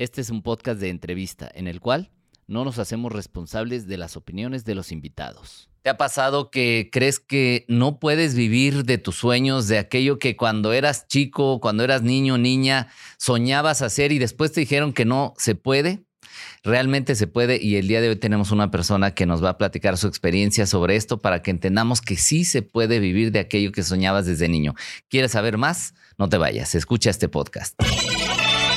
Este es un podcast de entrevista en el cual no nos hacemos responsables de las opiniones de los invitados. ¿Te ha pasado que crees que no puedes vivir de tus sueños, de aquello que cuando eras chico, cuando eras niño, niña, soñabas hacer y después te dijeron que no se puede? Realmente se puede y el día de hoy tenemos una persona que nos va a platicar su experiencia sobre esto para que entendamos que sí se puede vivir de aquello que soñabas desde niño. ¿Quieres saber más? No te vayas, escucha este podcast.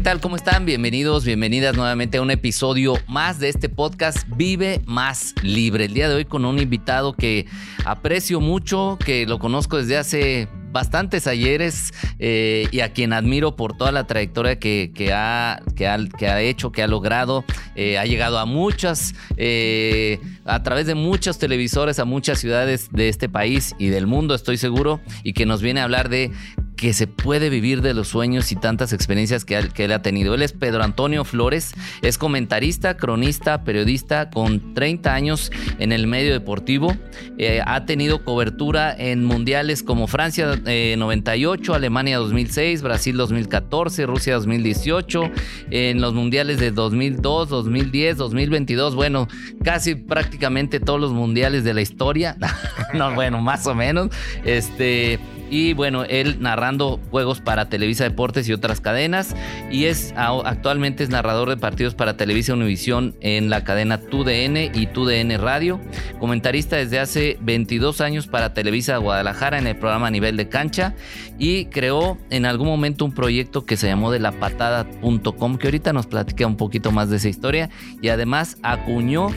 ¿Qué tal? ¿Cómo están? Bienvenidos, bienvenidas nuevamente a un episodio más de este podcast Vive Más Libre. El día de hoy con un invitado que aprecio mucho, que lo conozco desde hace bastantes ayeres eh, y a quien admiro por toda la trayectoria que, ha, hecho, que ha logrado. Eh, ha llegado a muchas, eh, a través de muchos televisores, a muchas ciudades de este país y del mundo, estoy seguro, y que nos viene a hablar de que se puede vivir de los sueños y tantas experiencias que, él ha tenido. Él es Pedro Antonio Flores, es comentarista, cronista, periodista con 30 años en el medio deportivo. Eh, ha tenido cobertura en mundiales como Francia 98, eh, Alemania 2006, Brasil 2014, Rusia 2018, en los mundiales de 2002, 2010, 2022, bueno, casi prácticamente todos los mundiales de la historia. no, bueno, más o menos. Este y bueno, él narrando juegos para Televisa Deportes y otras cadenas. Y es actualmente es narrador de partidos para Televisa Univisión en la cadena TUDN y TUDN Radio. Comentarista desde hace 22 años para Televisa Guadalajara en el programa Nivel de Cancha. Y creó en algún momento un proyecto que se llamó de la patada.com, que ahorita nos platica un poquito más de esa historia. Y además acuñó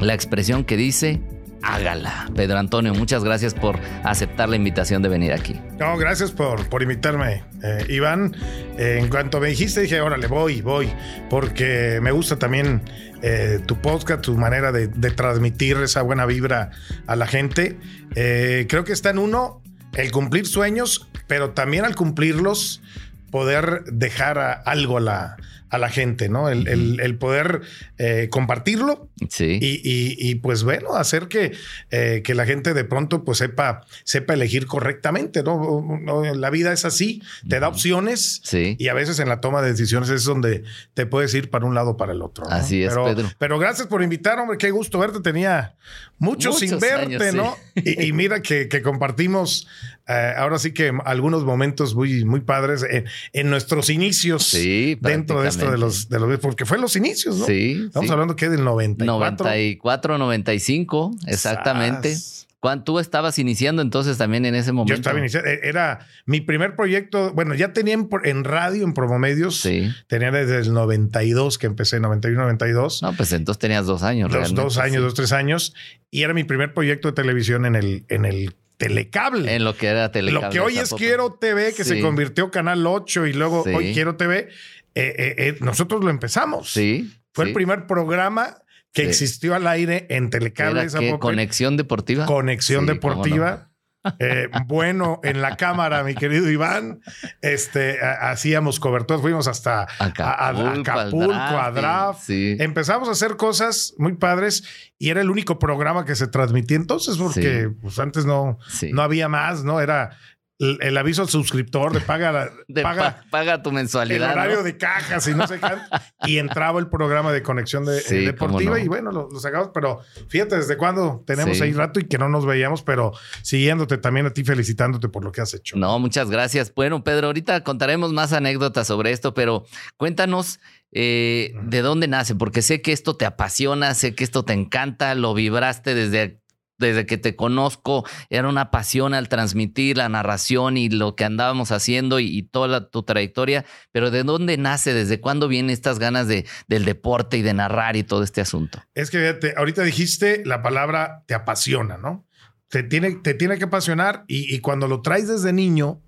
la expresión que dice hágala. Pedro Antonio, muchas gracias por aceptar la invitación de venir aquí. No, gracias por, por invitarme, eh, Iván. Eh, en cuanto me dijiste, dije, órale, voy, voy, porque me gusta también eh, tu podcast, tu manera de, transmitir esa buena vibra a la gente. creo que está en uno el cumplir sueños, pero también al cumplirlos, poder dejar algo a la, a la gente, ¿no? El, poder eh, compartirlo sí. y, pues bueno, hacer que, eh, que, la gente de pronto pues sepa, sepa elegir correctamente, ¿no? La vida es así, te da opciones sí. y a veces en la toma de decisiones es donde te puedes ir para un lado o para el otro. Así es, pero, Pedro. Pero gracias por invitar, hombre, qué gusto verte, tenía mucho sin verte, ¿no? Y, mira que, que compartimos eh, ahora sí que algunos momentos muy, muy padres en, nuestros inicios sí, dentro de esto de los, de los, porque fue los inicios, ¿no? Sí. Estamos hablando que del 94. 94, 95, exactamente. Cuando tú estabas iniciando entonces también en ese momento. Yo estaba iniciando. E, era mi primer proyecto. Bueno, ya tenía en, radio, en Promomedios. Sí. Tenía desde el 92 que empecé, 91, 92. No, pues entonces tenías dos años. Dos, dos años, dos, tres años. Y era mi primer proyecto de televisión en el, en el telecable. En lo que era telecable. Lo que hoy es Quiero TV, que se convirtió Canal 8 y luego hoy Quiero TV. Eh, eh, eh, nosotros lo empezamos. Sí. Fue el primer programa que existió al aire en telecable. Esa Conexión deportiva. Conexión deportiva. Eh, bueno en la cámara, mi querido Iván. Este, hacíamos cobertura, fuimos hasta Acapulco, a, Draft. Empezamos a hacer cosas muy padres y era el único programa que se transmitía entonces, porque pues, antes no, no había más, ¿no? Era el, aviso al suscriptor de paga, paga, paga, tu mensualidad. El horario de cajas y no sé qué. y entraba el programa de conexión de, eh, deportiva y bueno, lo, sacamos. Pero fíjate desde cuándo tenemos ahí rato y que no nos veíamos, pero siguiéndote también a ti, felicitándote por lo que has hecho. No, muchas gracias. Bueno, Pedro, ahorita contaremos más anécdotas sobre esto, pero cuéntanos. Eh, ¿De dónde nace? Porque sé que esto te apasiona, sé que esto te encanta, lo vibraste desde desde que te conozco, era una pasión al transmitir la narración y lo que andábamos haciendo y, toda tu trayectoria, pero ¿de dónde nace? ¿Desde cuándo vienen estas ganas de, del deporte y de narrar y todo este asunto? Es que ahorita dijiste la palabra te apasiona, ¿no? Te tiene, te tiene que apasionar y, cuando lo traes desde niño,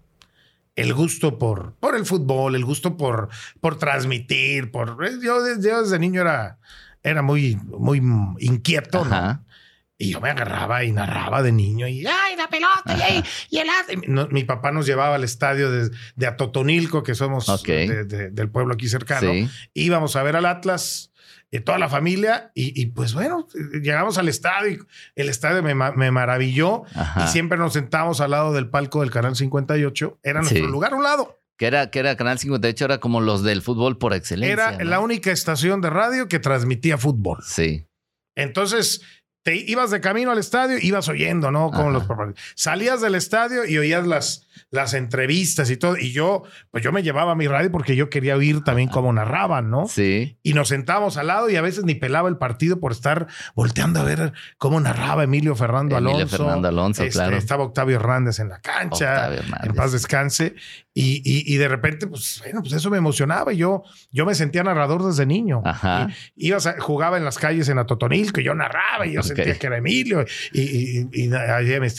el gusto por, por el fútbol, el gusto por, por transmitir, por... Yo, desde niño era, era muy, muy inquieto, ¿no? Y yo me agarraba y narraba de niño y ¡ay, la pelota! Y, el mi papá nos llevaba al estadio de, de Atotonilco, que somos del pueblo aquí cercano. Íbamos a ver al Atlas, y toda la familia, y, pues bueno, llegamos al estadio, el estadio me, maravilló, y siempre nos sentábamos al lado del palco del Canal 58, era nuestro lugar a un lado. Que era, que era Canal 58, era como los del fútbol por excelencia. Era la única estación de radio que transmitía fútbol. Sí. Entonces, te ibas de camino al estadio, ibas oyendo, ¿no? Como los Salías del estadio y oías las, las entrevistas y todo. Y yo, pues yo me llevaba mi radio porque yo quería oír también cómo narraban, ¿no? Sí. Y nos sentábamos al lado y a veces ni pelaba el partido por estar volteando a ver cómo narraba Emilio Fernando Alonso. Emilio Fernando Alonso, este, claro. Estaba Octavio Hernández en la cancha. En paz descanse. Y, y, de repente, pues, bueno, pues eso me emocionaba. Y yo, yo me sentía narrador desde niño. Ajá. ibas a, jugaba en las calles en Atotonil, que yo narraba y yo sentía que era Emilio. Y, y,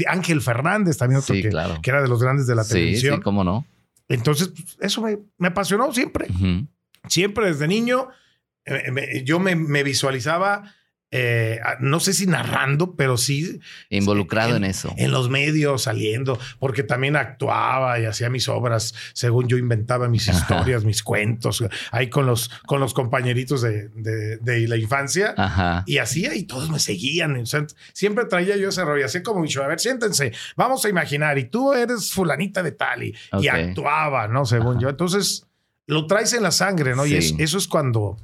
Ángel Fernández también, otro que, que, era de los grandes de la televisión. Sí, cómo no. Entonces, pues, eso me, me, apasionó siempre. Siempre desde niño, eh, yo me, me visualizaba eh, no sé si narrando, pero sí. Involucrado en, eso. En los medios, saliendo, porque también actuaba y hacía mis obras, según yo inventaba mis historias, mis cuentos, ahí con los, con los compañeritos de, de, la infancia. Y hacía y todos me seguían. siempre traía yo ese rollo, así como dicho, a ver, siéntense, vamos a imaginar, y tú eres fulanita de tal, y, actuaba, ¿no? Según yo. Entonces, lo traes en la sangre, ¿no? Y eso es cuando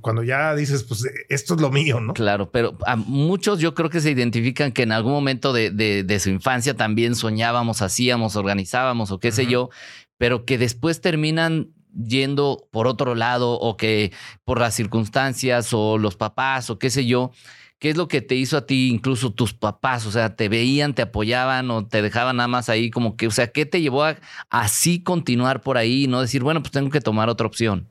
cuando, ya dices, pues esto es lo mío, ¿no? Claro, pero a muchos yo creo que se identifican que en algún momento de, su infancia también soñábamos, hacíamos, organizábamos o qué sé yo, pero que después terminan yendo por otro lado o que por las circunstancias o los papás o qué sé yo, ¿Qué es lo que te hizo a ti, incluso tus papás? O sea, ¿te veían, te apoyaban o te dejaban nada más ahí como que, o sea, ¿qué te llevó a así continuar por ahí y no decir, bueno, pues tengo que tomar otra opción?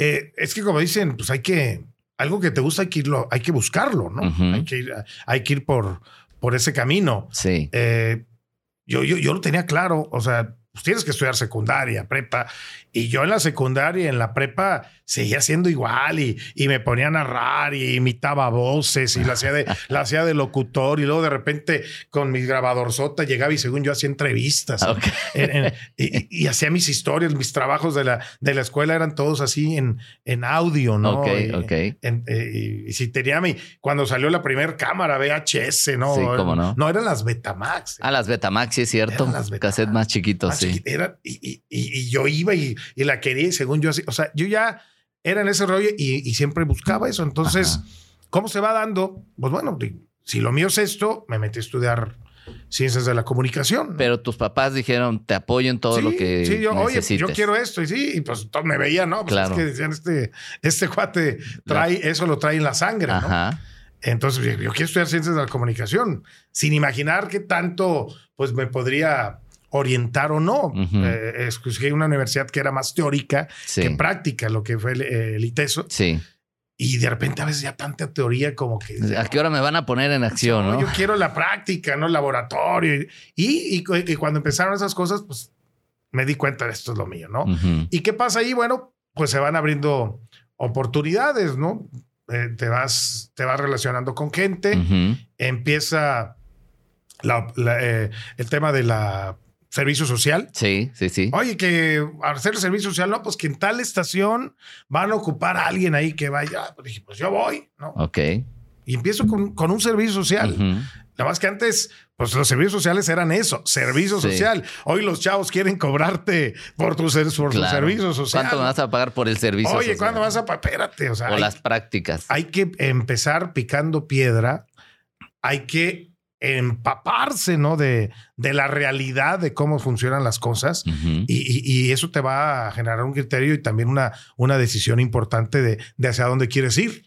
Eh, es que como dicen, pues hay que, algo que te gusta hay que irlo, hay que buscarlo, ¿no? hay, que ir, hay que ir por, por ese camino. Sí. Eh, yo, yo, yo lo tenía claro, o sea, pues tienes que estudiar secundaria, prepa. Y yo en la secundaria y en la prepa seguía siendo igual y, y me ponía a narrar y imitaba voces y la hacía, de, la hacía de locutor y luego de repente con mi grabador sota llegaba y según yo hacía entrevistas y, hacía mis historias, mis trabajos de la, de la escuela eran todos así en, en audio, ¿no? Ok, ok. Eh, y, si tenía mi, cuando salió la primera cámara VHS, ¿no? Sí, cómo no. No, eran las Betamax. Ah, las Betamax, sí es cierto. Eran las Cassette más chiquitos, sí. y, yo iba y, la quería y según yo así, o sea, yo ya era en ese rollo y, siempre buscaba eso. Entonces, ¿cómo se va dando? Pues bueno, si lo mío es esto, me metí a estudiar ciencias de la comunicación. Pero tus papás dijeron, te apoyo en todo lo que Sí, yo, oye, yo quiero esto. Y sí, y pues todos me veían, ¿no? Pues claro. es que decían, este, este cuate trae, eso lo trae en la sangre, ¿no? Entonces, yo, quiero estudiar ciencias de la comunicación, sin imaginar que tanto, pues me podría orientar o no. Eh, escogí una universidad que era más teórica que práctica, lo que fue el, ITESO. Sí. Y de repente a veces ya tanta teoría como que... ¿A qué hora me van a poner en acción? No, Yo quiero la práctica, ¿no? El laboratorio. Y, y, cuando empezaron esas cosas, pues me di cuenta de esto es lo mío, ¿no? ¿Y qué pasa ahí? Bueno, pues se van abriendo oportunidades, ¿no? Eh, te, vas, te vas relacionando con gente, empieza eh, el tema de la servicio social. Sí, sí, sí. Oye, que hacer el servicio social, no, pues que en tal estación van a ocupar a alguien ahí que vaya. Pues dije, pues yo voy, ¿no? Ok. Y empiezo con, un servicio social. Nada más que antes, pues los servicios sociales eran eso, servicio social. Hoy los chavos quieren cobrarte por tu, por servicio social. ¿Cuánto vas a pagar por el servicio Oye, ¿cuánto vas a pagar? Espérate, o sea. O las prácticas. Hay que empezar picando piedra. Hay que empaparse, ¿no? De, de, la realidad de cómo funcionan las cosas y, eso te va a generar un criterio y también una, una decisión importante de, de hacia dónde quieres ir.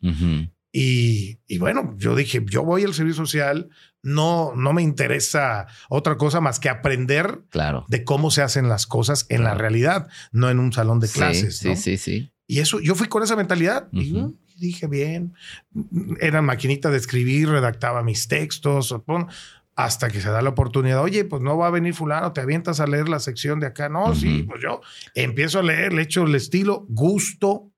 y, y, bueno, yo dije, yo voy al servicio social, no, no me interesa otra cosa más que aprender claro. de cómo se hacen las cosas en la realidad, no en un salón de clases. Sí, sí, sí. Y eso, yo fui con esa mentalidad dije bien. Era maquinita de escribir, redactaba mis textos, hasta que se da la oportunidad. Oye, pues no va a venir fulano, te avientas a leer la sección de acá. No, sí, pues yo empiezo a leer, le echo el estilo, gusto,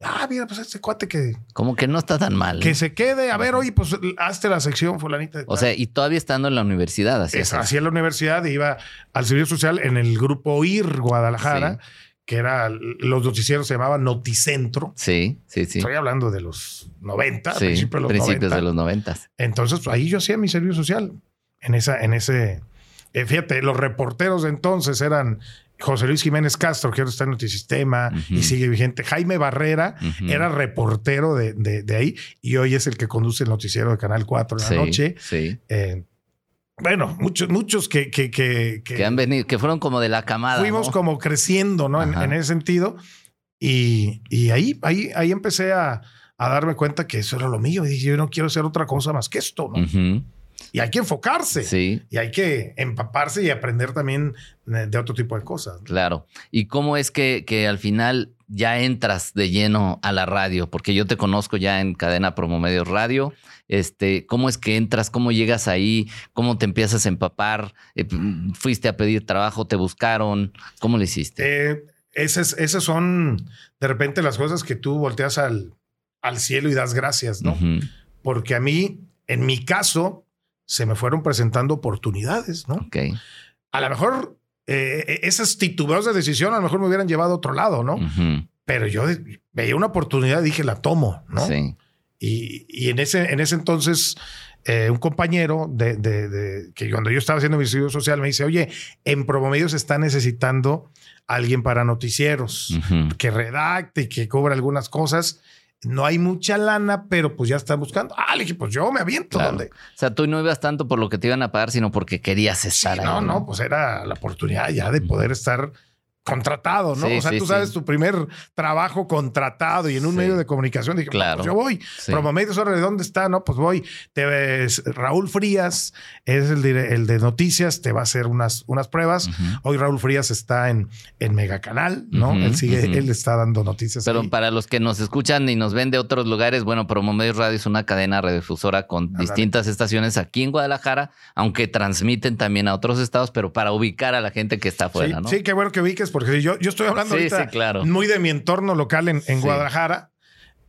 Ah, mira, pues este cuate que, Como que no está tan mal. que ¿eh? se quede. A ver, oye, pues hazte la sección fulanita. de O sea, y todavía estando en la universidad, así Es- la universidad iba al servicio social en el grupo IR Guadalajara, Sí. Que era los noticieros se llamaban Noticentro. Sí, sí, sí. Estoy hablando de los 90, Sí, principios de los principios 90. de los noventas. Entonces, pues, ahí yo hacía mi servicio social. En esa, en ese. eh, fíjate, los reporteros de entonces eran José Luis Jiménez Castro, que ahora está en Notisistema y sigue vigente. Jaime Barrera era reportero de, de- de ahí y hoy es el que conduce el noticiero de Canal 4 en Sí, la noche. Sí. Eh, bueno, muchos, muchos que, que, que, que han venido, que fueron como de la camada. fuimos ¿no? como creciendo, ¿no? En, en ese sentido. Y, y ahí, ahí, ahí empecé a, a darme cuenta que eso era lo mío. Y dije, yo no quiero hacer otra cosa más que esto, ¿no? Y hay que enfocarse. Sí, Y hay que empaparse y aprender también de, de otro tipo de cosas. claro. ¿Y cómo es que, que al final ya entras de lleno a la radio? Porque yo te conozco ya en Cadena Promomedios Radio. Este, ¿Cómo es que entras? ¿Cómo llegas ahí? ¿Cómo te empiezas a empapar? Eh, ¿Fuiste a pedir trabajo? ¿Te buscaron? ¿Cómo lo hiciste? Eh, esas, esas son de repente las cosas que tú volteas al, al cielo y das gracias, ¿no? Porque a mí, en mi caso, se me fueron presentando oportunidades, ¿no? Ok. A lo mejor eh, esas titubeos de decisión a lo mejor me hubieran llevado a otro lado, ¿no? Pero yo veía una oportunidad y dije, la tomo, ¿no? Sí. Y, y en, ese, en ese entonces, eh, un compañero de, de- de- que cuando yo estaba haciendo mi servicio social me dice, oye, en Promomedio se está necesitando alguien para noticieros, que redacte y que cobre algunas cosas. No hay mucha lana, pero pues ya están buscando. Ah, le dije, pues yo me aviento. Claro. ¿dónde? O sea, tú no ibas tanto por lo que te iban a pagar, sino porque querías Sí, estar ahí. no, no, pues era la oportunidad ya de poder estar contratado, ¿no? Sí, o sea, sí, tú sí. sabes tu primer trabajo contratado y en un medio de comunicación dije, Claro. pues yo voy. Promomedios, ahora de dónde está, no, pues voy. Te ves, Raúl Frías es el de, el de noticias, te va a hacer unas, unas pruebas. Hoy Raúl Frías está en, en Megacanal, ¿no? Él sigue, él está dando noticias. Pero ahí. para los que nos escuchan y nos ven de otros lugares, bueno, Promomedios Radio es una cadena radiodifusora con distintas estaciones aquí en Guadalajara, aunque transmiten también a otros estados, pero para ubicar a la gente que está afuera, ¿no? sí, qué bueno que ubiques, porque yo, yo estoy hablando Sí, ahorita sí, claro. muy de mi entorno local en, en Sí. Guadalajara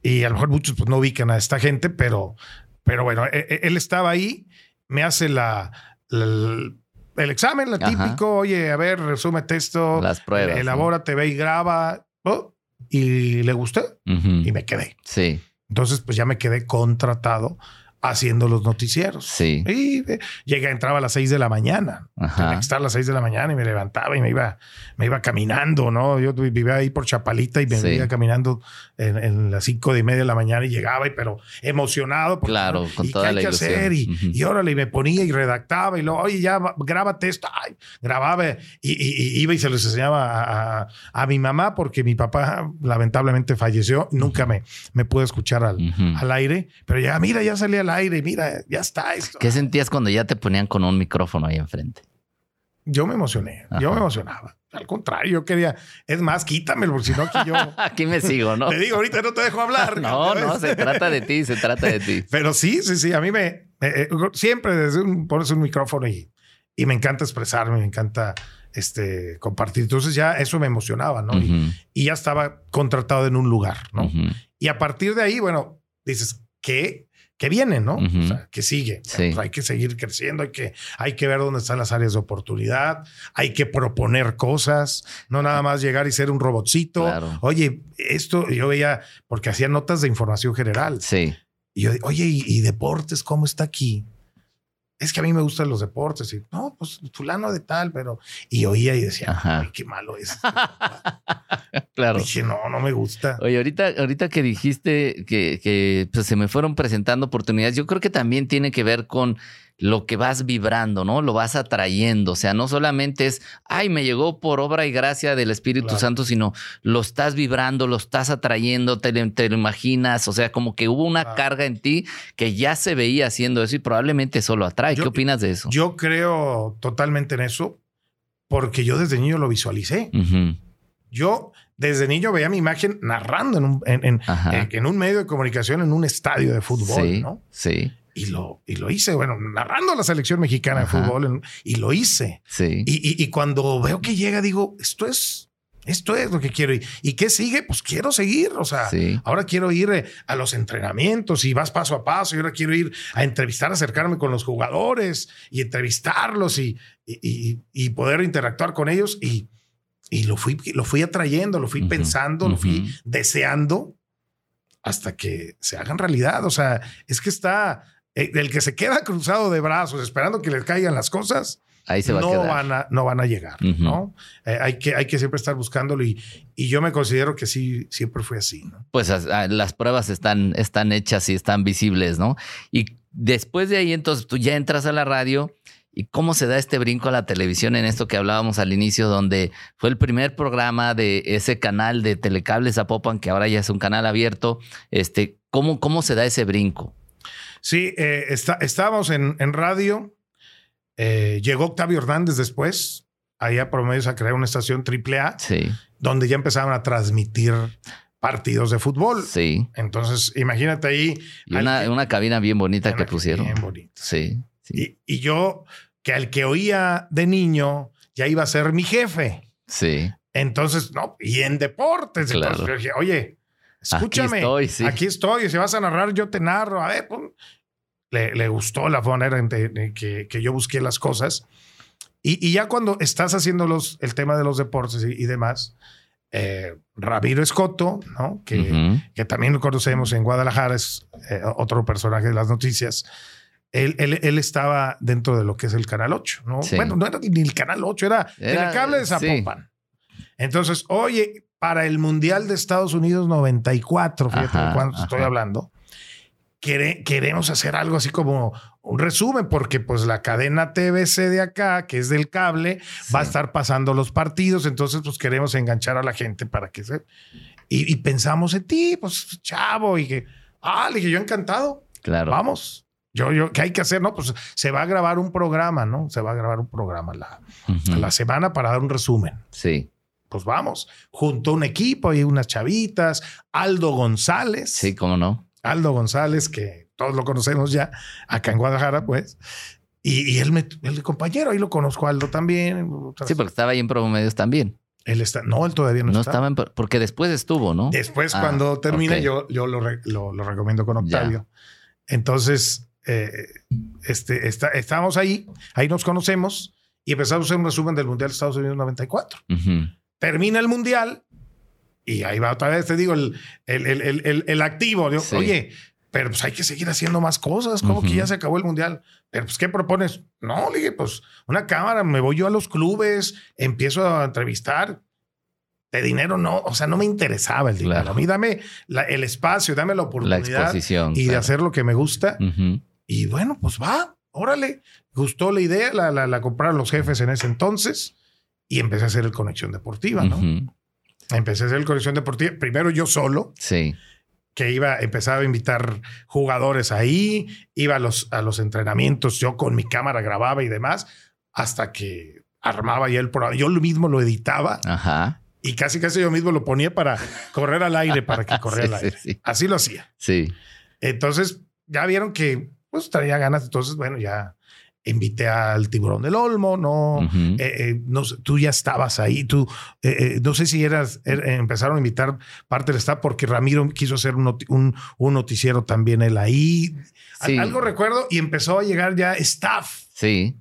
y a lo mejor muchos pues, no ubican a esta gente, pero, pero bueno, e- e- él estaba ahí, me hace la, la- el examen, la Ajá. típico, oye, a ver, resúmete esto, Las pruebas. ¿no? elabórate, ve y graba, oh, y le gusté Ujú. y me quedé. Sí, Entonces, pues ya me quedé contratado haciendo los noticieros. sí. Y eh, llegué, entraba a las seis de la mañana. Tenía que estar a las seis de la mañana y me levantaba y me iba, me iba caminando, ¿no? Yo vivía ahí por Chapalita y me Sí. iba caminando en, en las cinco de media de la mañana y llegaba, y, pero emocionado. porque, Claro, con ¿y toda qué hay la que hacer? Y, y órale, y me ponía y redactaba y luego, oye, ya grábate esto. Ay, grababa y, y- y iba y se los enseñaba a, a- a mi mamá porque mi papá lamentablemente falleció. Nunca me, me pude escuchar al, al aire, pero ya, mira, ya salí al aire, mira, ya está esto. ¿Qué sentías cuando ya te ponían con un micrófono ahí enfrente? Yo me emocioné, yo me emocionaba. Al contrario, yo quería, es más, quítamelo, porque si no, que yo Aquí me sigo, ¿no? te digo, ahorita no te dejo hablar. No, no, se trata de ti, se trata de ti. Pero sí, sí, sí, a mí me, eh, eh, siempre desde un, pones un micrófono y, y me encanta expresarme, me encanta este, compartir. Entonces ya eso me emocionaba, ¿no? Y, ya estaba contratado en un lugar, ¿no? ujú. Y a partir de ahí, bueno, dices, ¿qué? ¿Qué viene, no? O sea, ¿qué sigue? Sí. Pues hay que seguir creciendo, hay que, hay que ver dónde están las áreas de oportunidad, hay que proponer cosas, no nada más llegar y ser un robotcito. Claro. Oye, esto yo veía, porque hacía notas de información general. Sí. Y yo, oye, ¿y, y deportes cómo está aquí? Es que a mí me gustan los deportes. Y no, pues fulano de tal, pero. Y oía y decía, Ajá. ay, qué malo es. Claro. Dije, no, no me gusta. Oye, ahorita, ahorita que dijiste que, que, pues, se me fueron presentando oportunidades, yo creo que también tiene que ver con lo que vas vibrando, ¿no? Lo vas atrayendo. O sea, no solamente es, ay, me llegó por obra y gracia del Espíritu Claro. Santo, sino lo estás vibrando, lo estás atrayendo, te, lo- te lo imaginas. O sea, como que hubo una Claro. carga en ti que ya se veía haciendo eso y probablemente eso lo atrae. Yo- ¿Qué opinas de eso? Yo creo totalmente en eso porque yo desde niño lo visualicé. Yo desde niño veía mi imagen narrando en un, en, en- en- en un medio de comunicación, en un estadio de fútbol, sí, ¿no? sí, Y lo, y lo hice, bueno, narrando la selección mexicana Ajá. de fútbol, y lo hice. sí. Y, y- y cuando veo que llega, digo, esto es, Esto es lo que quiero. ¿Y, ¿Y qué sigue? Pues quiero seguir. O sea, Sí. ahora quiero ir eh, a los entrenamientos y vas paso a paso. Y ahora quiero ir a entrevistar, acercarme con los jugadores y entrevistarlos y, y- poder interactuar con ellos. Y, y lo, fui, lo fui atrayendo, lo fui Ujú, pensando, lo fui deseando hasta que se hagan realidad. O sea, es que está el que se queda cruzado de brazos esperando que les caigan las cosas Ahí se va no a van a, no van a llegar. ¿no? Eh, hay, que, hay que siempre estar buscándolo y, y yo me considero que sí, siempre fue así, ¿no? Pues as- las pruebas están, están hechas y están visibles, ¿no? Y después de ahí, entonces tú ya entras a la radio. ¿Y cómo se da este brinco a la televisión en esto que hablábamos al inicio, donde fue el primer programa de ese canal de Telecables Zapopan, que ahora ya es un canal abierto? Este, ¿cómo, cómo se da ese brinco? Sí, eh, está- estábamos en, en radio, eh, llegó Octavio Hernández después, allá promedios a crear una estación AAA, Sí, donde ya empezaban a transmitir partidos de fútbol. sí. Entonces, imagínate ahí. Y una, que- una cabina bien bonita que Bien pusieron. bonito. Sí, sí, Y, y yo, que al que oía de niño, ya iba a ser mi jefe. sí. Entonces, no, y en deportes. Claro. Entonces yo dije, oye, escúchame, estoy, sí. aquí estoy, si vas a narrar, yo te narro. A ver, pum. Le, le gustó la manera en de- de que, que yo busqué las cosas. Y, y ya cuando estás haciendo los, el tema de los deportes y, y demás, eh, Ramiro Escoto, ¿no? Que, que también lo conocemos en Guadalajara, es eh, otro personaje de las noticias. Él, él- él estaba dentro de lo que es el Canal 8, ¿no? Sí. Bueno, no era ni el Canal 8, era, Era, Telecable de sí. Zapopan. Entonces, oye, para el Mundial de Estados Unidos 94, fíjate Ajá, de cuánto estoy hablando, quere- queremos hacer algo así como un resumen, porque pues la cadena TBC de acá, que es del cable, va a estar pasando los partidos, entonces pues queremos enganchar a la gente para que se... Y, y pensamos en ti, pues chavo, y que, ah, le dije, yo encantado, Claro. vamos. Yo, yo, ¿qué hay que hacer? No, pues se va a grabar un programa, ¿no? Se va a grabar un programa la, la semana para dar un resumen. Sí, Pues vamos, junto a un equipo y unas chavitas, Aldo González. sí, cómo no. Aldo González, que todos lo conocemos ya, acá en Guadalajara, pues. Y, y él, me, el compañero, ahí lo conozco Aldo también. Sí, porque estaba ahí en Promedios también. Él está, no, él todavía no, No estaba en, porque después estuvo, ¿no? Después, Ah, cuando termine, yo, yo lo, re- lo- lo recomiendo con Ya. Octavio. Entonces, eh, este, está, estábamos ahí, ahí nos conocemos y empezamos a hacer un resumen del Mundial de Estados Unidos 94. Ujú. Termina el Mundial y ahí va otra vez, te digo, el, el, el, el- activo. Digo, Sí. Oye, pero pues hay que seguir haciendo más cosas, como que ya se acabó el Mundial. Pero pues, ¿qué propones? No, le dije, pues una cámara, me voy yo a los clubes, empiezo a entrevistar. De dinero no, o sea, no me interesaba el dinero. Claro. A mí dame la- el espacio, dame la La oportunidad exposición. y de hacer lo que me gusta. Y bueno, pues va, órale. Gustó la idea, la, la, la compraron los jefes en ese entonces y empecé a hacer el Conexión Deportiva, ¿no? Ujú. Empecé a hacer el Conexión Deportiva, primero yo solo, Sí, que iba, empezaba a invitar jugadores ahí, iba a los, a los entrenamientos, yo con mi cámara grababa y demás, hasta que armaba ya el programa. Yo lo mismo lo editaba ajá. y casi casi yo mismo lo ponía para correr al aire, para que corriera Sí, al sí, aire. sí. Así lo hacía. Sí, Entonces ya vieron que pues traía ganas. Entonces, bueno, ya invité al tiburón del Olmo, ¿no? Ujú. Eh, eh, no sé, tú ya estabas ahí, tú, eh, eh, no sé si eras, er- eh, empezaron a invitar parte del staff porque Ramiro quiso hacer un, un- un noticiero también él ahí. Al-. Algo recuerdo y empezó a llegar ya staff. sí.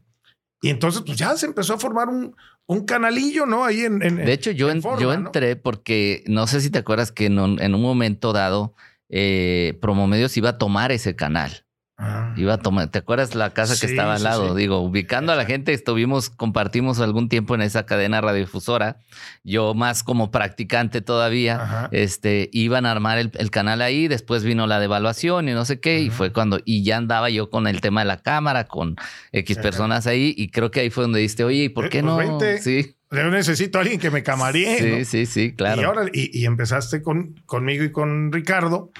Y entonces pues ya se empezó a formar un, un canalillo, ¿no? Ahí en... en- De hecho, yo, en en- forma, yo ¿no? entré porque no sé si te acuerdas que en un, un momento dado eh, Promomedios iba a tomar ese canal. Ah. Iba a tomar, ¿te acuerdas la casa que estaba al lado? sí. Digo, ubicando a la gente, estuvimos, compartimos algún tiempo en esa cadena radiodifusora. Yo más como practicante todavía. Ajá. Este, iban a armar el, el canal ahí, después vino la devaluación y no sé qué, y fue cuando, y ya andaba yo con el tema de la cámara, con X Ajá. personas ahí, y creo que ahí fue donde dijiste, oye, ¿y por Eh, qué pues no? vente. Sí, Yo necesito a alguien que me camaríe. sí, ¿no? sí, sí, claro. Y, ahora, y, y empezaste con, conmigo y con Ricardo.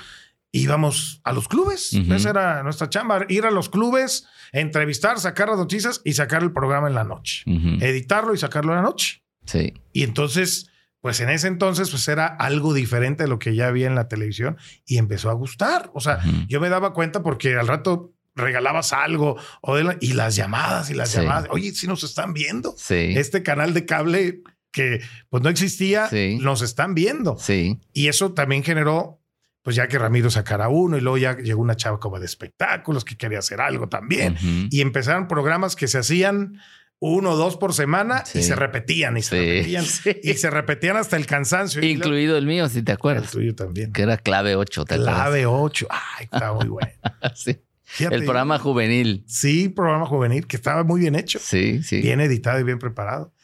Íbamos a los clubes. Esa era nuestra chamba. Ir a los clubes, entrevistar, sacar las noticias y sacar el programa en la noche. Editarlo y sacarlo en la noche. Sí, Y entonces, pues en ese entonces, pues era algo diferente de lo que ya había en la televisión y empezó a gustar. O sea, yo me daba cuenta porque al rato regalabas algo o de la- y las llamadas y las Sí. llamadas. Oye, si nos están viendo. sí. Este canal de cable, que pues no existía, Sí. nos están viendo. Sí. Y eso también generó, pues ya que Ramiro sacara uno y luego ya llegó una chava como de espectáculos que quería hacer algo también. Ujú. Y empezaron programas que se hacían uno o dos por semana Sí. y se repetían y se Sí. repetían Sí. y se repetían hasta el cansancio. Incluido el mío, si te luego- el acuerdas. tuyo también. Que era clave 8, ¿te acuerdas? Clave 8. Ay, está muy bueno. Sí. Fíjate, El programa juvenil. Sí, programa juvenil que estaba muy bien hecho, Sí, sí. bien editado y bien preparado.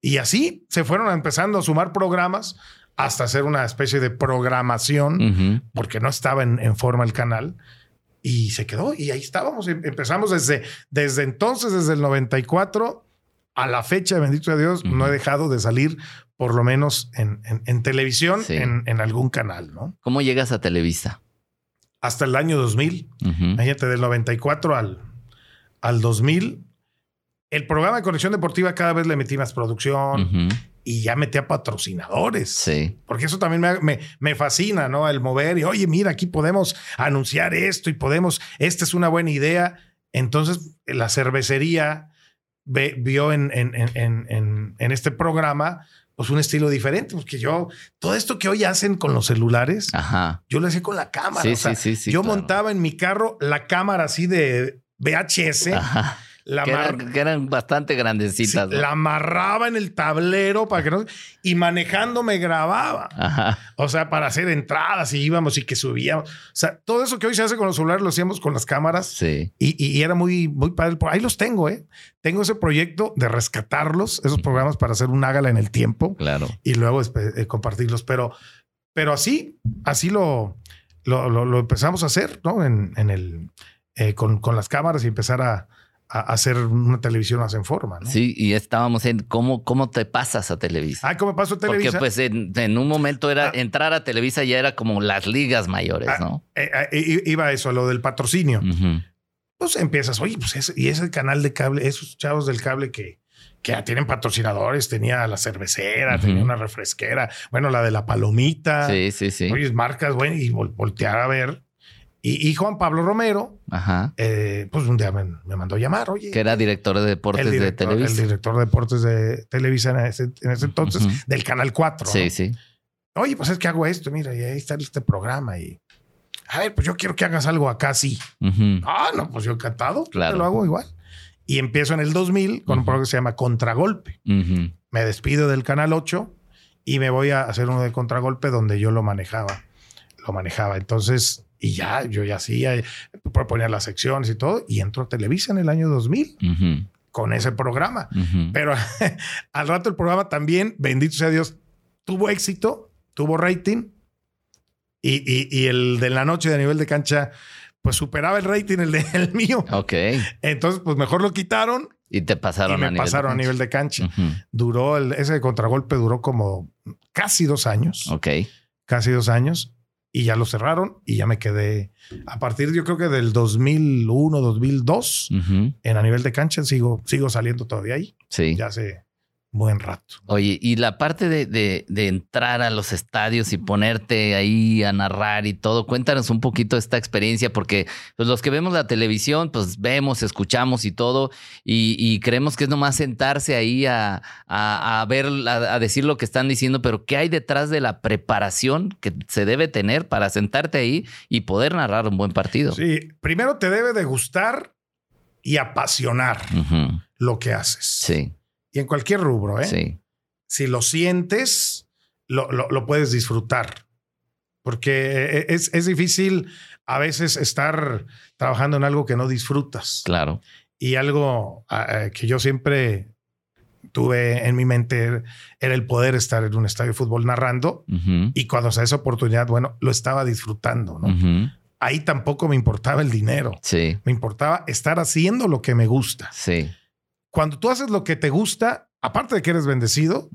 Y así se fueron empezando a sumar programas hasta hacer una especie de programación, porque no estaba en, en forma el canal. Y se quedó y ahí estábamos. Em- Empezamos desde, desde entonces, desde el 94 a la fecha, bendito sea Dios, no he dejado de salir por lo menos en, en- en televisión, Sí. en, algún canal, ¿no? ¿Cómo llegas a Televisa? Hasta el año 2000. Ujú. Imagínate, del 94 al, al 2000, el programa de Conexión Deportiva cada vez le metí más producción. Y ya metía patrocinadores. Sí. Porque eso también me, me- me fascina, ¿no? El mover y, oye, mira, aquí podemos anunciar esto y podemos, esta es una buena idea. Entonces, la cervecería ve- vio en, en- en- en- este programa pues un estilo diferente, porque yo, todo esto que hoy hacen con los celulares, Ajá. yo lo hacía con la cámara. Sí, o sea, sí, sí, sí, yo claro. montaba en mi carro la cámara así de VHS, Ajá. La, Que mar- eran, que eran bastante sí, grandecitas. ¿no? la amarraba en el tablero para que no... Y manejando me grababa. Ajá. O sea, para hacer entradas y íbamos y que subíamos. O sea, todo eso que hoy se hace con los celulares lo hacíamos con las cámaras Sí. y, y- era muy, muy padre. Ahí los tengo, ¿eh? Tengo ese proyecto de rescatarlos, esos programas para hacer un ágala en el tiempo Claro. y luego eh, compartirlos. Pero, pero así, así lo, lo, lo- lo empezamos a hacer, ¿no? En, en el, eh, con, con las cámaras y empezar a, a hacer una televisión más en forma, ¿no? Sí, y estábamos en cómo, cómo te pasas a Televisa. Ah, ¿cómo pasó Porque Televisa? pues en, en un momento era Ah. entrar a Televisa ya era como las ligas mayores, Ah, ¿no? Eh, eh, i- iba a eso, lo del patrocinio. Pues empiezas, oye, pues ese, y ese canal de cable, esos chavos del cable que, que ya tienen patrocinadores, tenía la cervecera, tenía una refresquera, bueno, la de la palomita. Sí, sí, sí. Oye, marcas, bueno, y vol- voltear a ver. Y, y Juan Pablo Romero, Ajá. eh, pues un día me, me mandó llamar, oye. Que era director de deportes el de director, Televisa. El director de deportes de Televisa en ese, en ese entonces, Ujú. del Canal 4. Sí, ¿no? sí. Oye, pues es que hago esto, mira, y ahí está este programa. Y a ver, pues yo quiero que hagas algo acá, sí. Ujú. Ah, no, pues yo encantado. Claro. Te lo hago igual. Y empiezo en el 2000 con un Ujú. programa que se llama Contragolpe. Me despido del Canal 8 y me voy a hacer uno de Contragolpe donde yo lo manejaba. Lo manejaba. Entonces, y ya, yo ya hacía, proponía las secciones y todo. Y entro a Televisa en el año 2000 Ujú. con ese programa. Pero al rato el programa también, bendito sea Dios, tuvo éxito, tuvo rating. Y, y- y el de la noche de nivel de cancha, pues superaba el rating el, de, el mío. Ok. Entonces, pues mejor lo quitaron Y te pasaron y me a nivel pasaron a de nivel de cancha. Duró el, ese contragolpe duró como casi dos años, Ok. casi dos años, y ya lo cerraron y ya me quedé a partir, yo creo que del 2001, 2002, Ujú. en a nivel de cancha sigo, sigo saliendo todavía ahí, Sí. ya hace buen rato. Oye, y la parte de, de- de entrar a los estadios y ponerte ahí a narrar y todo, cuéntanos un poquito esta experiencia, porque pues, los que vemos la televisión, pues vemos, escuchamos y todo, y, y creemos que es nomás sentarse ahí a, a- a ver, a, a decir lo que están diciendo, pero ¿qué hay detrás de la preparación que se debe tener para sentarte ahí y poder narrar un buen partido? Sí, primero te debe de gustar y apasionar lo que haces. Sí, Y en cualquier rubro, ¿eh? sí, Si lo sientes, lo, lo- lo puedes disfrutar. Porque es, es difícil a veces estar trabajando en algo que no disfrutas. claro. Y algo ah, eh, que yo siempre tuve en mi mente era el poder estar en un estadio de fútbol narrando. Y cuando se da esa oportunidad, bueno, lo estaba disfrutando, ¿no? Ahí tampoco me importaba el dinero. Sí, Me importaba estar haciendo lo que me gusta. sí. Cuando tú haces lo que te gusta, aparte de que eres bendecido,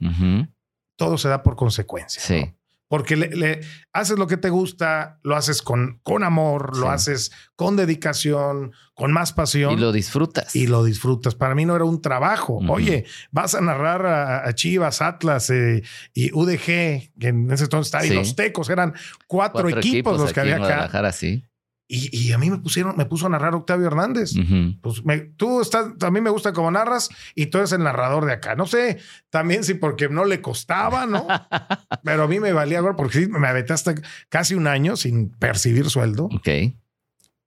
todo se da por consecuencia. Sí. ¿no? Porque le, le- haces lo que te gusta, lo haces con, con amor, Sí. lo haces con dedicación, con más pasión Y lo disfrutas. y lo disfrutas. Para mí no era un trabajo. Oye, vas a narrar a, a Chivas, Atlas eh, y UDG, que en ese entonces estaba, y los Tecos, eran cuatro, equipos, los que había acá. Sí. Y, a mí me pusieron, me puso a narrar Octavio Hernández. Pues tú estás, a mí me gusta como narras y tú eres el narrador de acá. No sé también si porque no le costaba, ¿no? Pero a mí me valía porque me aventé hasta casi un año sin percibir sueldo. Ok.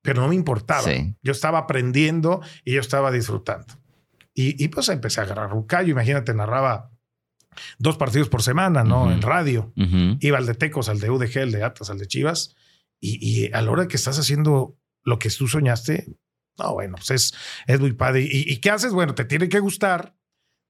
Pero no me importaba. Yo estaba aprendiendo y yo estaba disfrutando. Y, pues empecé a agarrar un callo. Imagínate, narraba dos partidos por semana, ¿no? En radio. Iba al de Tecos, al de UDG, al de Atlas, al de Chivas y, a la hora que estás haciendo lo que tú soñaste, no, bueno, pues es, es muy padre. ¿Y, qué haces? Bueno, te tiene que gustar,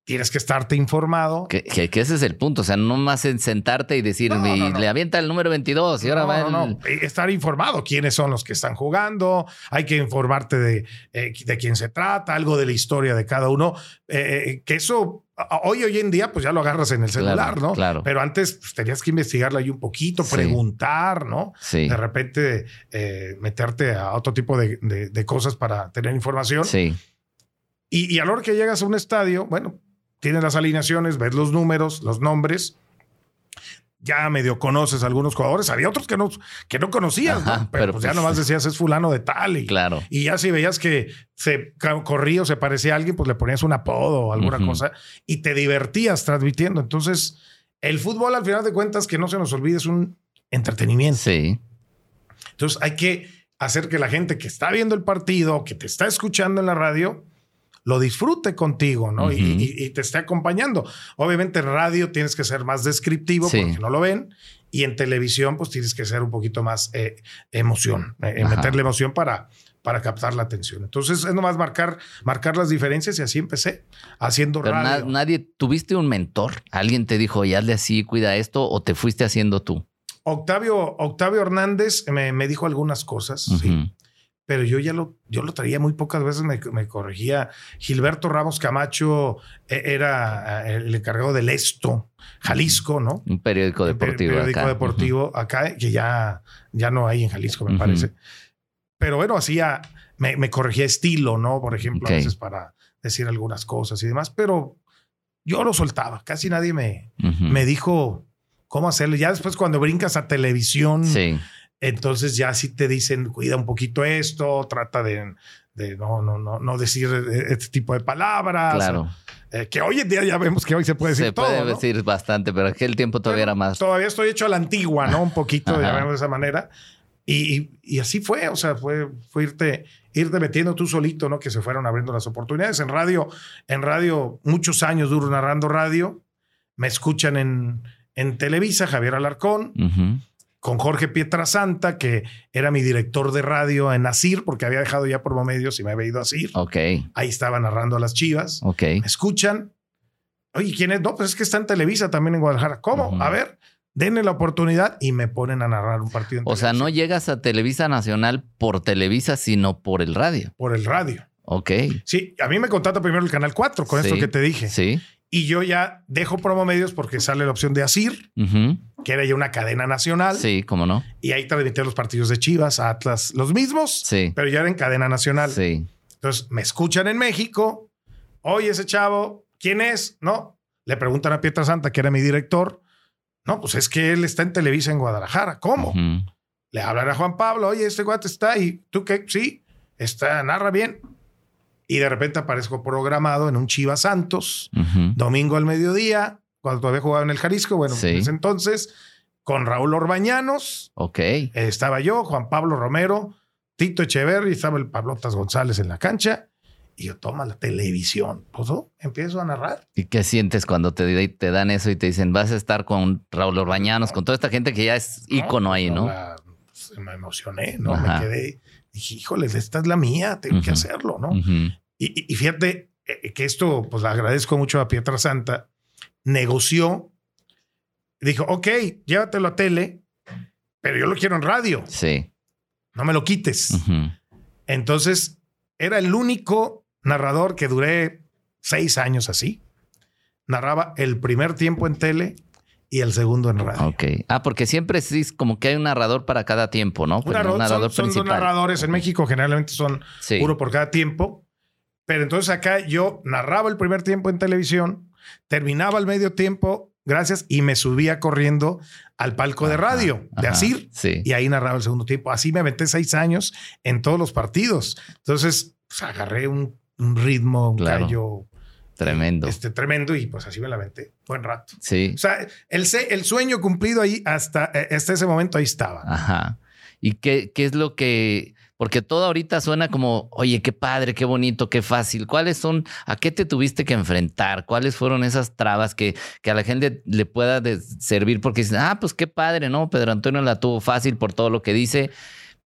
tienes que estarte informado. Que, que, ese es el punto, o sea, no más en sentarte y decir, le avienta el número 22 y ahora va el... No, estar informado, quiénes son los que están jugando, hay que informarte de, eh, de quién se trata, algo de la historia de cada uno, eh, eh, que eso Hoy, hoy en día, pues ya lo agarras en el celular, ¿no? Claro. Pero antes pues, tenías que investigarlo ahí un poquito, preguntar, ¿no? Sí. De repente eh, meterte a otro tipo de, cosas para tener información. Sí. Y, y a la hora que llegas a un estadio, bueno, tienes las alineaciones, ves los números, los nombres, ya medio conoces a algunos jugadores. Había otros que no, que no conocías, pero, pues ya pues nomás decías es fulano de tal. Y, claro. y ya si veías que se corría o se parecía a alguien, pues le ponías un apodo o alguna cosa y te divertías transmitiendo. Entonces, el fútbol, al final de cuentas, que no se nos olvide, es un entretenimiento. Sí. Entonces, hay que hacer que la gente que está viendo el partido, que te está escuchando en la radio, lo disfrute contigo, ¿no? y, te esté acompañando. Obviamente en radio tienes que ser más descriptivo porque no lo ven. Y en televisión, pues tienes que ser un poquito más eh, emoción, eh, meterle emoción para, para captar la atención. Entonces es nomás marcar, marcar las diferencias y así empecé haciendo radio. nadie, ¿tuviste un mentor? ¿Alguien te dijo, y hazle así, cuida esto o te fuiste haciendo tú? Octavio, Octavio Hernández me, me dijo algunas cosas, sí pero yo ya lo, yo lo traía muy pocas veces, me, corregía. Gilberto Ramos Camacho e, era eh, el encargado del Esto, Jalisco, ¿no? Un periódico deportivo. Un periódico deportivo acá, que ya, ya no hay en Jalisco, me parece. Pero bueno, hacía, me, corregía estilo, ¿no? Por ejemplo, a veces para decir algunas cosas y demás, pero yo lo soltaba. Casi nadie me, me dijo cómo hacerlo. Ya después cuando brincas a televisión, sí. Entonces ya si te dicen, cuida un poquito esto, trata de, no, no, no, no decir este tipo de palabras. Claro. Eh, que hoy en día ya vemos que hoy se puede decir todo. Se puede decir bastante, pero aquel tiempo todavía era más. Todavía estoy hecho a la antigua, ¿no? Un poquito, de esa manera. Y, y, así fue, o sea, fue, fue irte, irte metiendo tú solito, ¿no? Que se fueron abriendo las oportunidades. En radio, en radio, muchos años duro narrando radio. Me escuchan en, en Televisa, Javier Alarcón con Jorge Pietrasanta, que era mi director de radio en Asir, porque había dejado ya por medios y me había ido a Asir. Ok. Ahí estaba narrando a las chivas. Ok. Me escuchan. Oye, ¿quién es? No, pues es que está en Televisa también en Guadalajara. ¿Cómo? A ver, denle la oportunidad y me ponen a narrar un partido. En o sea, no llegas a Televisa Nacional por Televisa, sino por el radio. Por el radio. Ok. Sí, a mí me contrata primero el Canal 4 con esto que te dije. Sí y yo ya dejo promo medios porque sale la opción de Asir, que era ya una cadena nacional. Sí, cómo no. Y ahí transmitía los partidos de Chivas, Atlas, los mismos, sí. pero ya era en cadena nacional. Sí. Entonces me escuchan en México. Oye, ese chavo, ¿quién es? No. Le preguntan a Pietra Santa, que era mi director. No, pues es que él está en Televisa en Guadalajara. ¿Cómo? Le hablan a Juan Pablo, oye, este guate está ahí. ¿Tú qué? Sí, está, narra bien y de repente aparezco programado en un Chivas Santos, domingo al mediodía, cuando todavía jugaba en el Jalisco, bueno, en ese entonces, con Raúl Orbañanos. Ok. estaba yo, Juan Pablo Romero, Tito Echeverri, estaba el Pablotas González en la cancha. Y yo toma la televisión. Pues oh, empiezo a narrar. ¿Y qué sientes cuando te, te dan eso y te dicen, vas a estar con Raúl Orbañanos, con toda esta gente que ya es ícono ahí, ¿no? Pues, me emocioné, ¿no? Me quedé dije, híjole, esta es la mía, tengo que hacerlo, ¿no? y, fíjate eh, que esto, pues le agradezco mucho a Pietra Santa, negoció, dijo, ok, llévatelo a tele, pero yo lo quiero en radio. Sí. No me lo quites. Entonces, era el único narrador que duré seis años así. Narraba el primer tiempo en tele y el segundo en radio. Ok. Ah, porque siempre es como que hay un narrador para cada tiempo, ¿no? Pues un narrador son, son, dos narradores. En México generalmente son uno por cada tiempo. Pero entonces acá yo narraba el primer tiempo en televisión, terminaba el medio tiempo, gracias, y me subía corriendo al palco de radio de Asir. Sí. Y ahí narraba el segundo tiempo. Así me aventé seis años en todos los partidos. Entonces, pues, agarré un, un ritmo, un Claro. callo Tremendo. este, tremendo y pues así me la aventé. Buen rato. Sí. O sea, el, el sueño cumplido ahí hasta, eh, hasta ese momento ahí estaba. Ajá. ¿Y qué, qué es lo que.? Porque todo ahorita suena como, oye, qué padre, qué bonito, qué fácil. ¿Cuáles son, a qué te tuviste que enfrentar? ¿Cuáles fueron esas trabas que, que a la gente le pueda servir? Porque dicen, ah, pues qué padre, ¿no? Pedro Antonio la tuvo fácil por todo lo que dice.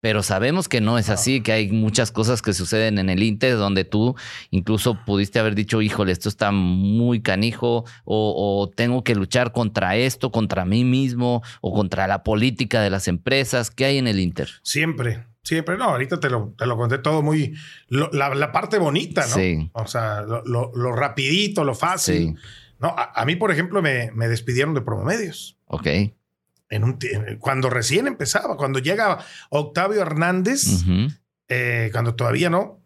Pero sabemos que no es así, que hay muchas cosas que suceden en el Inter donde tú incluso pudiste haber dicho, híjole, esto está muy canijo, o, o tengo que luchar contra esto, contra mí mismo, o contra la política de las empresas. ¿Qué hay en el Inter? Siempre, siempre. No, ahorita te lo, te lo conté todo muy. lo- la, la parte bonita, ¿no? Sí. O sea, lo, lo- lo rapidito, lo fácil. Sí. No, a, a mí, por ejemplo, me, me despidieron de Promomedios. Ok. En un, en- cuando recién empezaba, cuando llega Octavio Hernández, Ujú, eh, cuando todavía no,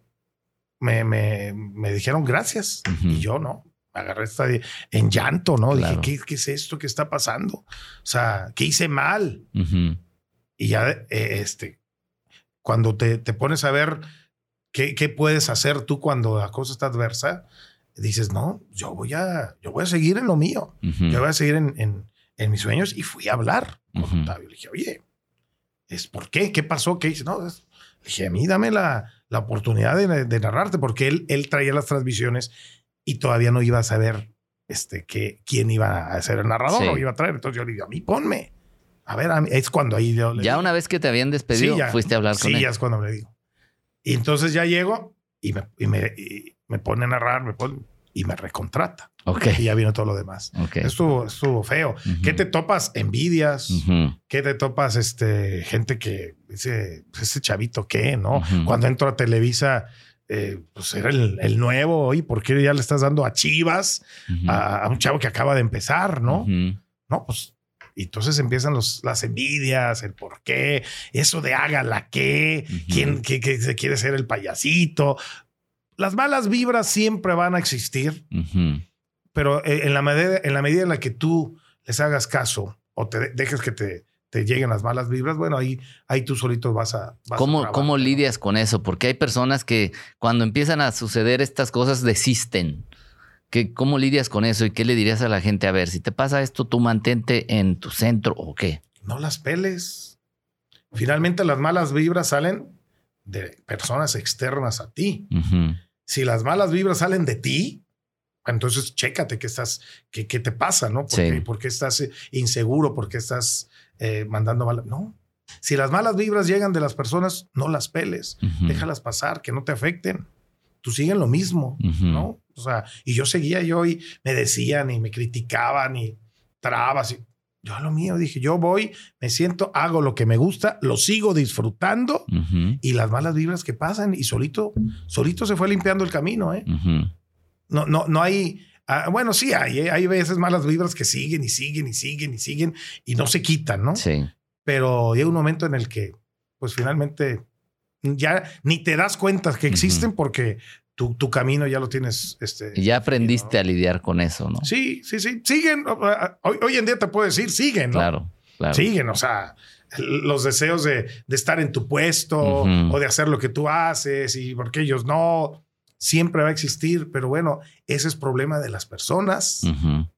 me, me, me dijeron gracias. Ujú. Y yo no. Me agarré esta en llanto, ¿no? Claro. Dije, ¿qué, ¿qué es esto que está pasando? O sea, ¿qué hice mal? ujú. Y ya, eh, este, cuando te, te pones a ver qué, qué puedes hacer tú cuando la cosa está adversa, dices, no, yo voy a, yo voy a seguir en lo mío. Yo voy a seguir en, en- en mis sueños y fui a hablar con Ujú. Octavio. Le dije, oye, ¿es por qué? ¿Qué pasó? ¿Qué hice? No, es- le dije, a mí dame la, la oportunidad de, de narrarte, porque él, él traía las transmisiones y todavía no iba a saber este, que, quién iba a ser el narrador Sí. o iba a traer. Entonces yo le digo, a mí ponme. A ver, a mí- es cuando ahí yo le Ya digo, una vez que te habían despedido, Sí, ya. fuiste a hablar con sí, él. ya es cuando le digo. Y entonces ya llego y me, y me, y me pone a narrar, me pone, y me recontrata. Y ya vino todo lo demás. Estuvo, estuvo feo. ¿Qué te topas? Envidias. Ujú. ¿Qué te topas? Este, gente que dice, pues, ese chavito qué, ¿no? Cuando entro a Televisa, eh, pues era el, el nuevo, y ¿por qué ya le estás dando a Chivas a, a un chavo que acaba de empezar, ¿no? No, pues. Y entonces empiezan los, las envidias, el por qué, eso de hágala qué, quién que, que se quiere ser el payasito. Las malas vibras siempre van a existir. Pero eh, en la medida en la, medida en la que tú les hagas caso o te de- dejes que te, te lleguen las malas vibras, bueno, ahí, ahí tú solito vas a. vas a ¿Cómo, ¿Cómo ¿no? lidias con eso? Porque hay personas que cuando empiezan a suceder estas cosas desisten. ¿Qué, ¿Cómo lidias con eso? ¿Y qué le dirías a la gente? A ver, si te pasa esto, tú mantente en tu centro o qué. No las peles. Finalmente las malas vibras salen de personas externas a ti. Si las malas vibras salen de ti, entonces chécate qué estás, qué, qué te pasa, ¿no? ¿Por, Sí. qué, por qué estás eh, inseguro? ¿Por qué estás eh, mandando mal? No. Si las malas vibras llegan de las personas, no las peles. Ujú. Déjalas pasar, que no te afecten. Tú siguen lo mismo, Ujú. ¿no? O sea, y yo seguía yo y me decían y me criticaban y trabas. Y yo a lo mío dije, yo voy, me siento, hago lo que me gusta, lo sigo disfrutando Ujú. y las malas vibras que pasan y solito, solito se fue limpiando el camino, ¿eh? No, no, no hay. ah, bueno, sí hay, ¿eh? hay veces malas vibras que siguen y siguen y siguen y siguen y no se quitan, ¿no? Sí. Pero llega un momento en el que, pues finalmente, ya ni te das cuenta que existen porque tu, tu camino ya lo tienes. Este, Y ya aprendiste ¿no? a lidiar con eso, ¿no? Sí, sí, sí. Siguen. Hoy, hoy en día te puedo decir, siguen, ¿no? Claro, claro. Siguen, o sea, los deseos de, de estar en tu puesto o de hacer lo que tú haces y porque ellos no, siempre va a existir, pero bueno, ese es problema de las personas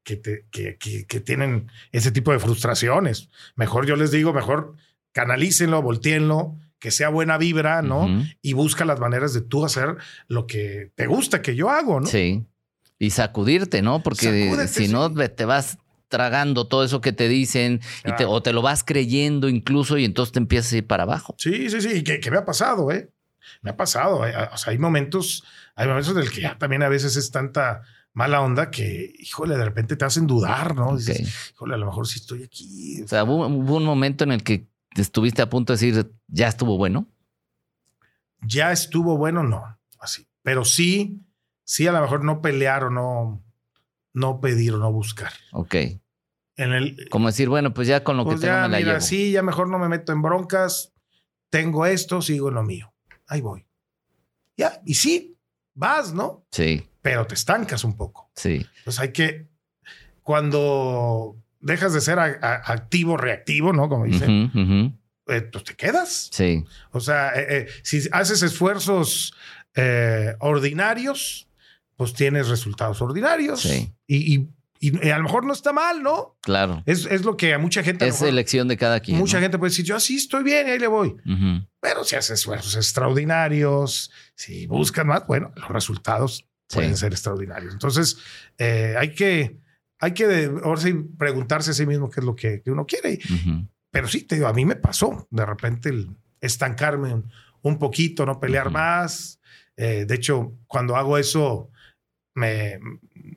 que, te- que, que- que tienen ese tipo de frustraciones. Mejor yo les digo, mejor canalícenlo, volteenlo, que sea buena vibra, ¿no? Y busca las maneras de tú hacer lo que te gusta que yo hago, ¿no? Sí. Y sacudirte, ¿no? Porque Sacúdete, si sí. no, te vas tragando todo eso que te dicen y te- o te lo vas creyendo incluso y entonces te empiezas a ir para abajo. Sí, sí, sí, que, que me ha pasado, ¿eh? Me ha pasado. ¿eh? O sea, hay momentos, hay momentos en el que ya también a veces es tanta mala onda que, híjole, de repente te hacen dudar, ¿no? Dices, Ok. híjole, a lo mejor sí estoy aquí. O sea, hubo, hubo un momento en el que estuviste a punto de decir, ya estuvo bueno. ya estuvo bueno, no, así. Pero sí, sí, a lo mejor no pelear o no, no pedir o no buscar. Ok. En el, Como decir, bueno, pues ya con lo pues que tengo ya, me la mira, llevo. sí, ya mejor no me meto en broncas. Tengo esto, sigo en lo mío. Ahí voy. Ya, y sí, vas, ¿no? Sí, Pero te estancas un poco. sí. Entonces hay que, cuando dejas de ser a- a- activo, reactivo, ¿no? Como dicen, eh, pues te quedas. Sí, O sea, eh, eh, si haces esfuerzos ordinarios, pues tienes resultados ordinarios. Sí. Y, y- y a lo mejor no está mal, ¿no? claro. Es, es lo que a mucha gente... a Es mejor- elección de cada quien. mucha ¿no? gente puede decir, yo así estoy bien, y ahí le voy. Pero si haces esfuerzos extraordinarios, si buscas más, bueno, los resultados Sí. pueden ser extraordinarios. Entonces, eh, hay que, hay que ahora sí preguntarse a sí mismo qué es lo que, que uno quiere. Pero sí, te digo, a mí me pasó de repente el estancarme un, un poquito, no pelear más. Eh, de hecho, cuando hago eso, me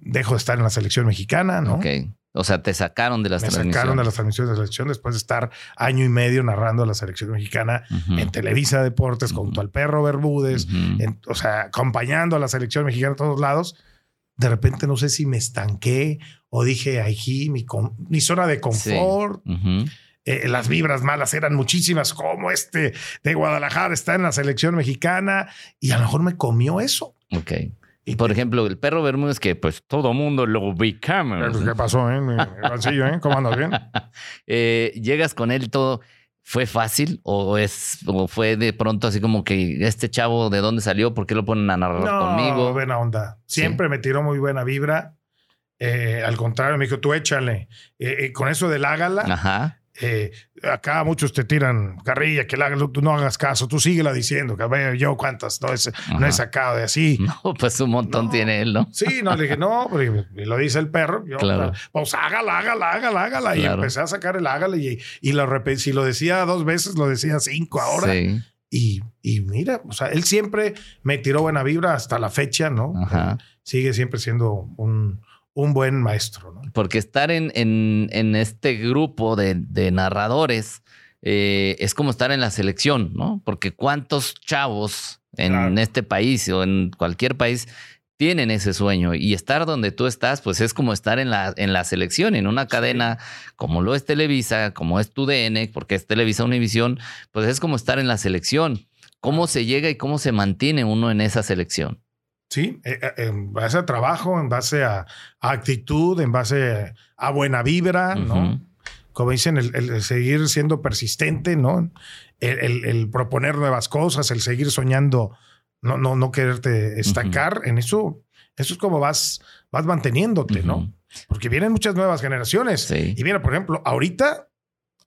dejo de estar en la selección mexicana, ¿no? Ok. O sea, te sacaron de las Me transmisiones. sacaron de las transmisiones de la selección después de estar año y medio narrando a la selección mexicana Ujú. en Televisa Deportes junto al perro Bermúdez, en- o sea, acompañando a la selección mexicana a todos lados. De repente no sé si me estanqué o dije, aquí mi, mi zona de confort. Eh, las vibras malas eran muchísimas, como este de Guadalajara está en la selección mexicana y a lo mejor me comió eso. Ok. Y por ejemplo, el perro Bermúdez, que pues todo mundo lo ubicamos. ¿Qué pasó, eh? Mi Ivancillo, eh? ¿Cómo andas bien? Eh, llegas con él todo. ¿Fue fácil o es o fue de pronto así como que este chavo de dónde salió? ¿Por qué lo ponen a narrar No, conmigo? buena onda. Siempre me tiró muy buena vibra. Eh, al contrario, me dijo, tú échale. Eh, eh, con eso del hágala, Ajá. Eh, acá muchos te tiran carrilla, que hágala, tú no hagas caso, tú síguela diciendo, que veo yo cuántas no, es- no he sacado de así. No, pues un montón No. tiene él, ¿no? Sí, no, le dije, no, y lo dice el perro. Yo, Claro. Pues hágala, hágala, hágala, hágala. Y Claro. empecé a sacar el hágala y, y lo. Si lo decía dos veces, lo decía cinco ahora. Sí. Y, y mira, o sea, él siempre me tiró buena vibra hasta la fecha, ¿no? Ajá. Sigue siempre siendo un, un buen maestro, ¿no? Porque estar en, en, en este grupo de, de narradores eh, es como estar en la selección, ¿no? Porque cuántos chavos en Claro. este país o en cualquier país tienen ese sueño y estar donde tú estás, pues es como estar en la, en la selección, en una cadena como lo es Televisa, como es tu DN, porque es Televisa Univisión, pues es como estar en la selección. ¿Cómo se llega y cómo se mantiene uno en esa selección? Sí, eh, eh, en base a trabajo, en base a, a actitud, en base a buena vibra, ¿no? Como dicen, el, el seguir siendo persistente, ¿no? El, el- el proponer nuevas cosas, el seguir soñando, no, no, no quererte estancar. En eso, eso es como vas, vas manteniéndote, ¿no? Porque vienen muchas nuevas generaciones. Sí. Y mira, por ejemplo, ahorita,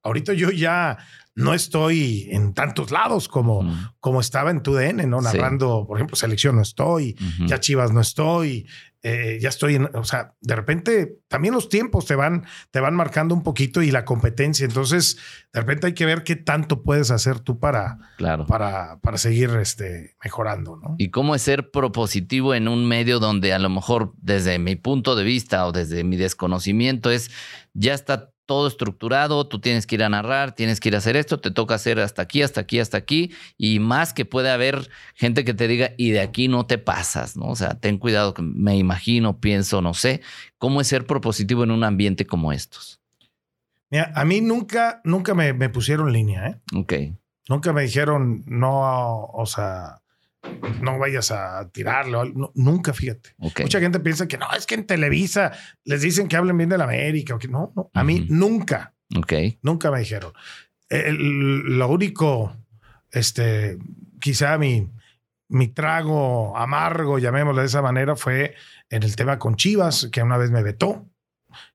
ahorita yo ya no estoy en tantos lados como, como estaba en tu DN, ¿no? Sí. Narrando, por ejemplo, selección no estoy, ya Chivas no estoy, eh, ya estoy en, o sea, de repente también los tiempos te van, te van marcando un poquito y la competencia. Entonces, de repente hay que ver qué tanto puedes hacer tú para, Claro. para, para seguir este, mejorando, ¿no? y cómo es ser propositivo en un medio donde a lo mejor desde mi punto de vista o desde mi desconocimiento es ya está todo estructurado, tú tienes que ir a narrar, tienes que ir a hacer esto, te toca hacer hasta aquí, hasta aquí, hasta aquí y más que puede haber gente que te diga y de aquí no te pasas, ¿no? O sea, ten cuidado, me imagino, pienso, no sé, cómo es ser propositivo en un ambiente como estos. Mira, a mí nunca, nunca me, me pusieron línea, ¿eh? Ok. Nunca me dijeron, no, o sea, no vayas a tirarlo. No, nunca, fíjate. Mucha gente piensa que no, es que en Televisa les dicen que hablen bien de la América. O que no, no. A mí nunca, nunca me dijeron. El- lo único, este, quizá mi, mi trago amargo, llamémoslo de esa manera, fue en el tema con Chivas, que una vez me vetó.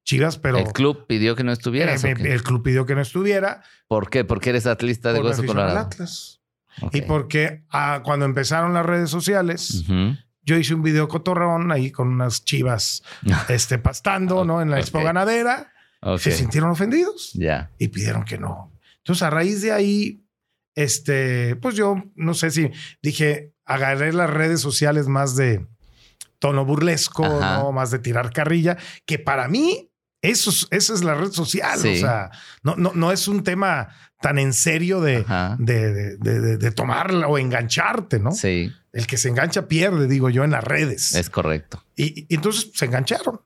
Chivas, pero el club pidió que no estuvieras. eh, el club pidió que no estuviera ¿Por qué? Porque eres atlista de por hueso colorado. Atlas. Y porque ah, cuando empezaron las redes sociales, yo hice un video cotorrón ahí con unas chivas este, pastando, ¿no? En la expo ganadera. Se sintieron ofendidos Ya. y pidieron que no. Entonces, a raíz de ahí, este, pues yo no sé si dije, agarré las redes sociales más de tono burlesco. ¿no? Más de tirar carrilla, que para mí eso es, esa es la red social. Sí. O sea, no, no, no es un tema tan en serio de, de, de, tomarla o engancharte, ¿no? Sí, El que se engancha pierde, digo yo, en las redes. es correcto. Y, y entonces se engancharon.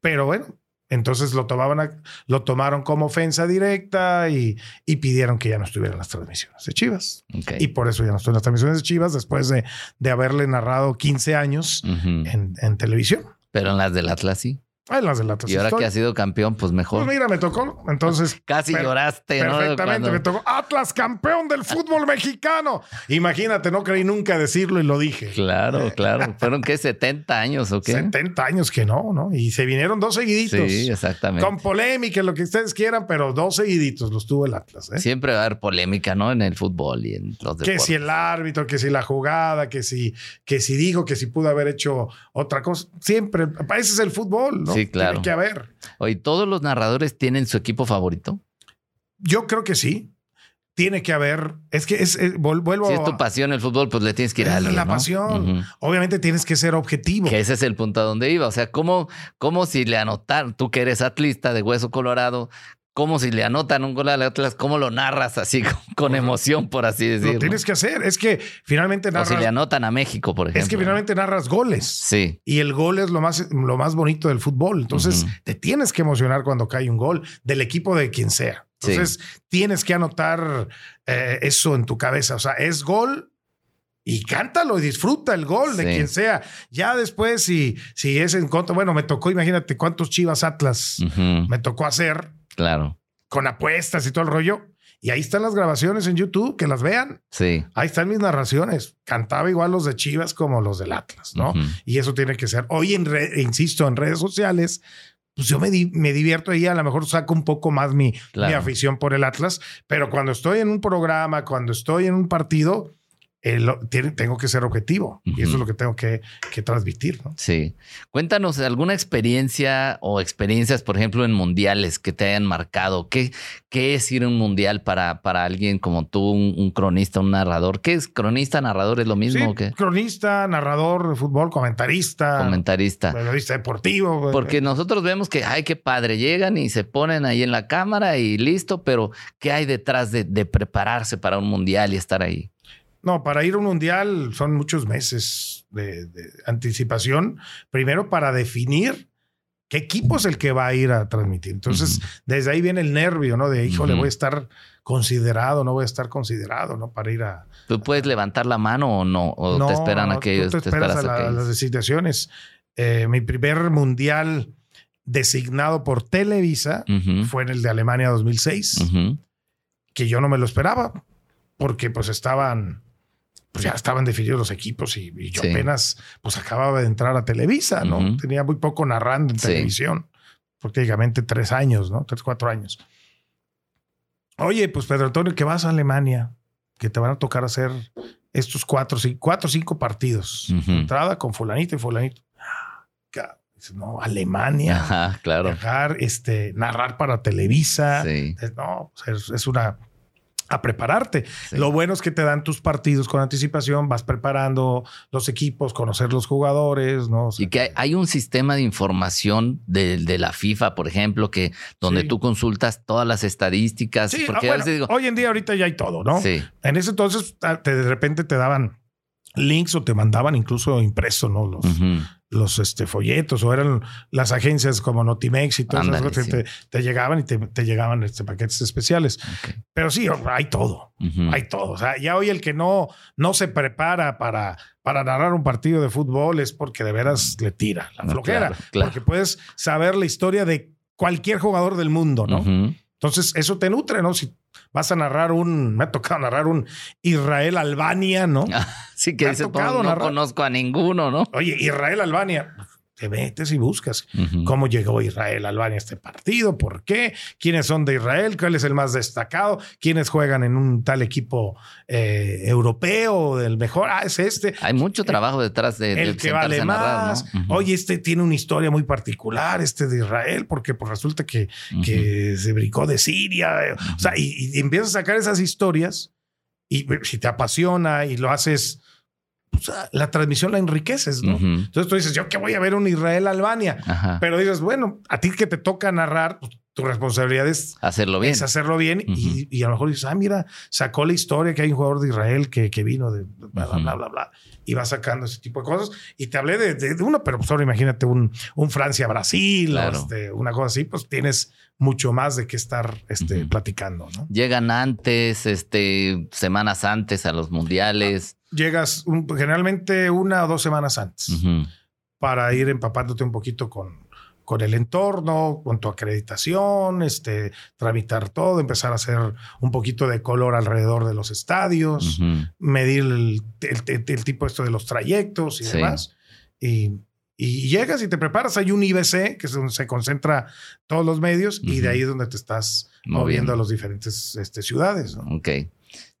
Pero bueno, entonces lo tomaban, a- lo tomaron como ofensa directa y, y pidieron que ya no estuvieran las transmisiones de Chivas. Ok. Y por eso ya no estoy en las transmisiones de Chivas después de, de haberle narrado 15 años en, en televisión. Pero en las del Atlas sí. Ay, las del Atlas. Y ahora Estoy- que ha sido campeón, pues mejor. Pues mira, me tocó. Entonces. Casi lloraste, ¿no? Perfectamente, Cuando- me tocó. Atlas campeón del fútbol mexicano. Imagínate, no creí nunca decirlo y lo dije. Claro, claro. ¿Fueron qué? ¿70 años o qué? 70 años que no, ¿no? Y se vinieron dos seguiditos. Sí, exactamente. Con polémica, lo que ustedes quieran, pero dos seguiditos los tuvo el Atlas. ¿eh? Siempre va a haber polémica, ¿no? En el fútbol y en los Que deportes. si el árbitro, que si la jugada, que si, que si dijo que si pudo haber hecho otra cosa. Siempre, ese es el fútbol, ¿no? Sí, claro. Tiene que haber. Oye, ¿todos los narradores tienen su equipo favorito? Yo creo que sí. Tiene que haber. Es que es, es- vuelvo Si es tu pasión el fútbol, pues le tienes que ir a Es alguien, la ¿no? pasión. Obviamente tienes que ser objetivo. Que ese es el punto a donde iba. O sea, ¿cómo, cómo si le anotan, tú que eres atlista de hueso colorado, cómo si le anotan un gol al Atlas, cómo lo narras así con, con emoción, por así decirlo? Lo tienes que hacer. Es que finalmente O narras. si le anotan a México, por ejemplo. es que finalmente narras goles. Sí, Y el gol es lo más, lo más bonito del fútbol. Entonces, te tienes que emocionar cuando cae un gol del equipo de quien sea. Sí. Entonces, tienes que anotar eh, eso en tu cabeza. O sea, es gol y cántalo y disfruta el gol de Sí. quien sea. Ya después, si, si es en contra, bueno, me tocó, imagínate cuántos Chivas Atlas me tocó hacer claro. con apuestas y todo el rollo. Y ahí están las grabaciones en YouTube, que las vean. Sí. Ahí están mis narraciones. Cantaba igual los de Chivas como los del Atlas, ¿no? Y eso tiene que ser. Hoy, en re- insisto, en redes sociales, pues yo me, di- me divierto ahí, a lo mejor saco un poco más mi, Claro. mi afición por el Atlas, pero cuando estoy en un programa, cuando estoy en un partido, eh, tiene- tengo que ser objetivo. Y eso es lo que tengo que, que transmitir, ¿no? Sí. Cuéntanos alguna experiencia o experiencias, por ejemplo, en mundiales que te hayan marcado. ¿Qué, qué es ir a un mundial para, para alguien como tú, un, un cronista, un narrador? ¿Qué es cronista, narrador? ¿Es lo mismo Sí, cronista, narrador de fútbol, comentarista, Comentarista. periodista deportivo. Porque nosotros vemos que, ay, qué padre, llegan y se ponen ahí en la cámara y listo, pero ¿qué hay detrás de, de prepararse para un mundial y estar ahí? No, para ir a un mundial son muchos meses de, de anticipación. Primero para definir qué equipo es el que va a ir a transmitir. Entonces, desde ahí viene el nervio, ¿no? De, híjole, Ujú. voy a estar considerado, no voy a estar considerado, ¿no? Para ir a... ¿Tú puedes levantar la mano o no? ¿O no, te esperan no, a que tú te te esperas esperas a, a la- que las designaciones. Eh, mi primer mundial designado por Televisa fue en el de Alemania 2006. ujú. que yo no me lo esperaba, porque pues estaban, pues ya estaban definidos los equipos y, y yo Sí. apenas pues acababa de entrar a Televisa, ¿no? Tenía muy poco narrando en Sí. televisión, prácticamente tres años, ¿no? Tres, cuatro años. Oye, pues Pedro Antonio, que vas a Alemania, que te van a tocar hacer estos cuatro, sí, cuatro cinco partidos. Entrada con fulanito y fulanito. No, Alemania. Ajá, claro. Viajar, este, narrar para Televisa. Sí, No, pues, es, es una a prepararte. sí. Lo bueno es que te dan tus partidos con anticipación, vas preparando los equipos, conocer los jugadores, ¿no? O sea, Y que hay, hay un sistema de información de, de la FIFA, por ejemplo, que donde Sí. tú consultas todas las estadísticas. Sí, porque ah, a veces digo, hoy en día ahorita ya hay todo, ¿no? sí, En ese entonces ah, te- de repente te daban links o te mandaban incluso impreso, ¿no? Los, los este, folletos o eran las agencias como Notimex y todas esas Ándale, cosas que sí. te, te llegaban y te, te llegaban este, paquetes especiales. ok, Pero sí, hay todo. ujú. Hay todo. O sea, ya hoy el que no, no se prepara para, para narrar un partido de fútbol es porque de veras le tira la No, flojera. claro, claro. Porque puedes saber la historia de cualquier jugador del mundo, ¿no? Ujú. Entonces, eso te nutre, ¿no? Si vas a narrar un, me ha tocado narrar un Israel-Albania, ¿no? Sí, que Me ha dice, tocado no, no narrar. conozco a ninguno, ¿no? Oye, Israel-Albania, te metes y buscas. ¿Cómo llegó Israel Albania a este partido? ¿Por qué? ¿Quiénes son de Israel? ¿Cuál es el más destacado? ¿Quiénes juegan en un tal equipo eh, europeo? ¿El mejor? Ah, es este. Hay mucho trabajo detrás de, de el que vale a narrar, más. Oye, este tiene una historia muy particular, este de Israel, porque pues resulta que, que se brincó de Siria. eh, O sea, y, y empiezas a sacar esas historias y si te apasiona y lo haces, la transmisión la enriqueces, ¿no? Entonces tú dices, yo que voy a ver un Israel-Albania. Pero dices, bueno, a ti que te toca narrar, pues, tu responsabilidad es, Hacerlo bien. es hacerlo bien. y, y a lo mejor dices, ah, mira, sacó la historia que hay un jugador de Israel que, que vino de bla, bla, Ujú. bla, bla, bla. Y va sacando ese tipo de cosas. Y te hablé de, de- de uno, pero pues ahora imagínate un, un Francia-Brasil, o Claro. este, una cosa así, pues tienes mucho más de qué estar este, platicando, ¿no? Llegan antes, este, semanas antes a los mundiales. Llegas un- generalmente una o dos semanas antes para ir empapándote un poquito con, con el entorno, con tu acreditación, este, tramitar todo, empezar a hacer un poquito de color alrededor de los estadios, medir el, tipo esto de los trayectos y demás. Y, llegas y te preparas. Hay un IBC, que es donde se concentra todos los medios, y de ahí es donde te estás moviendo a las diferentes este, ciudades. Ok.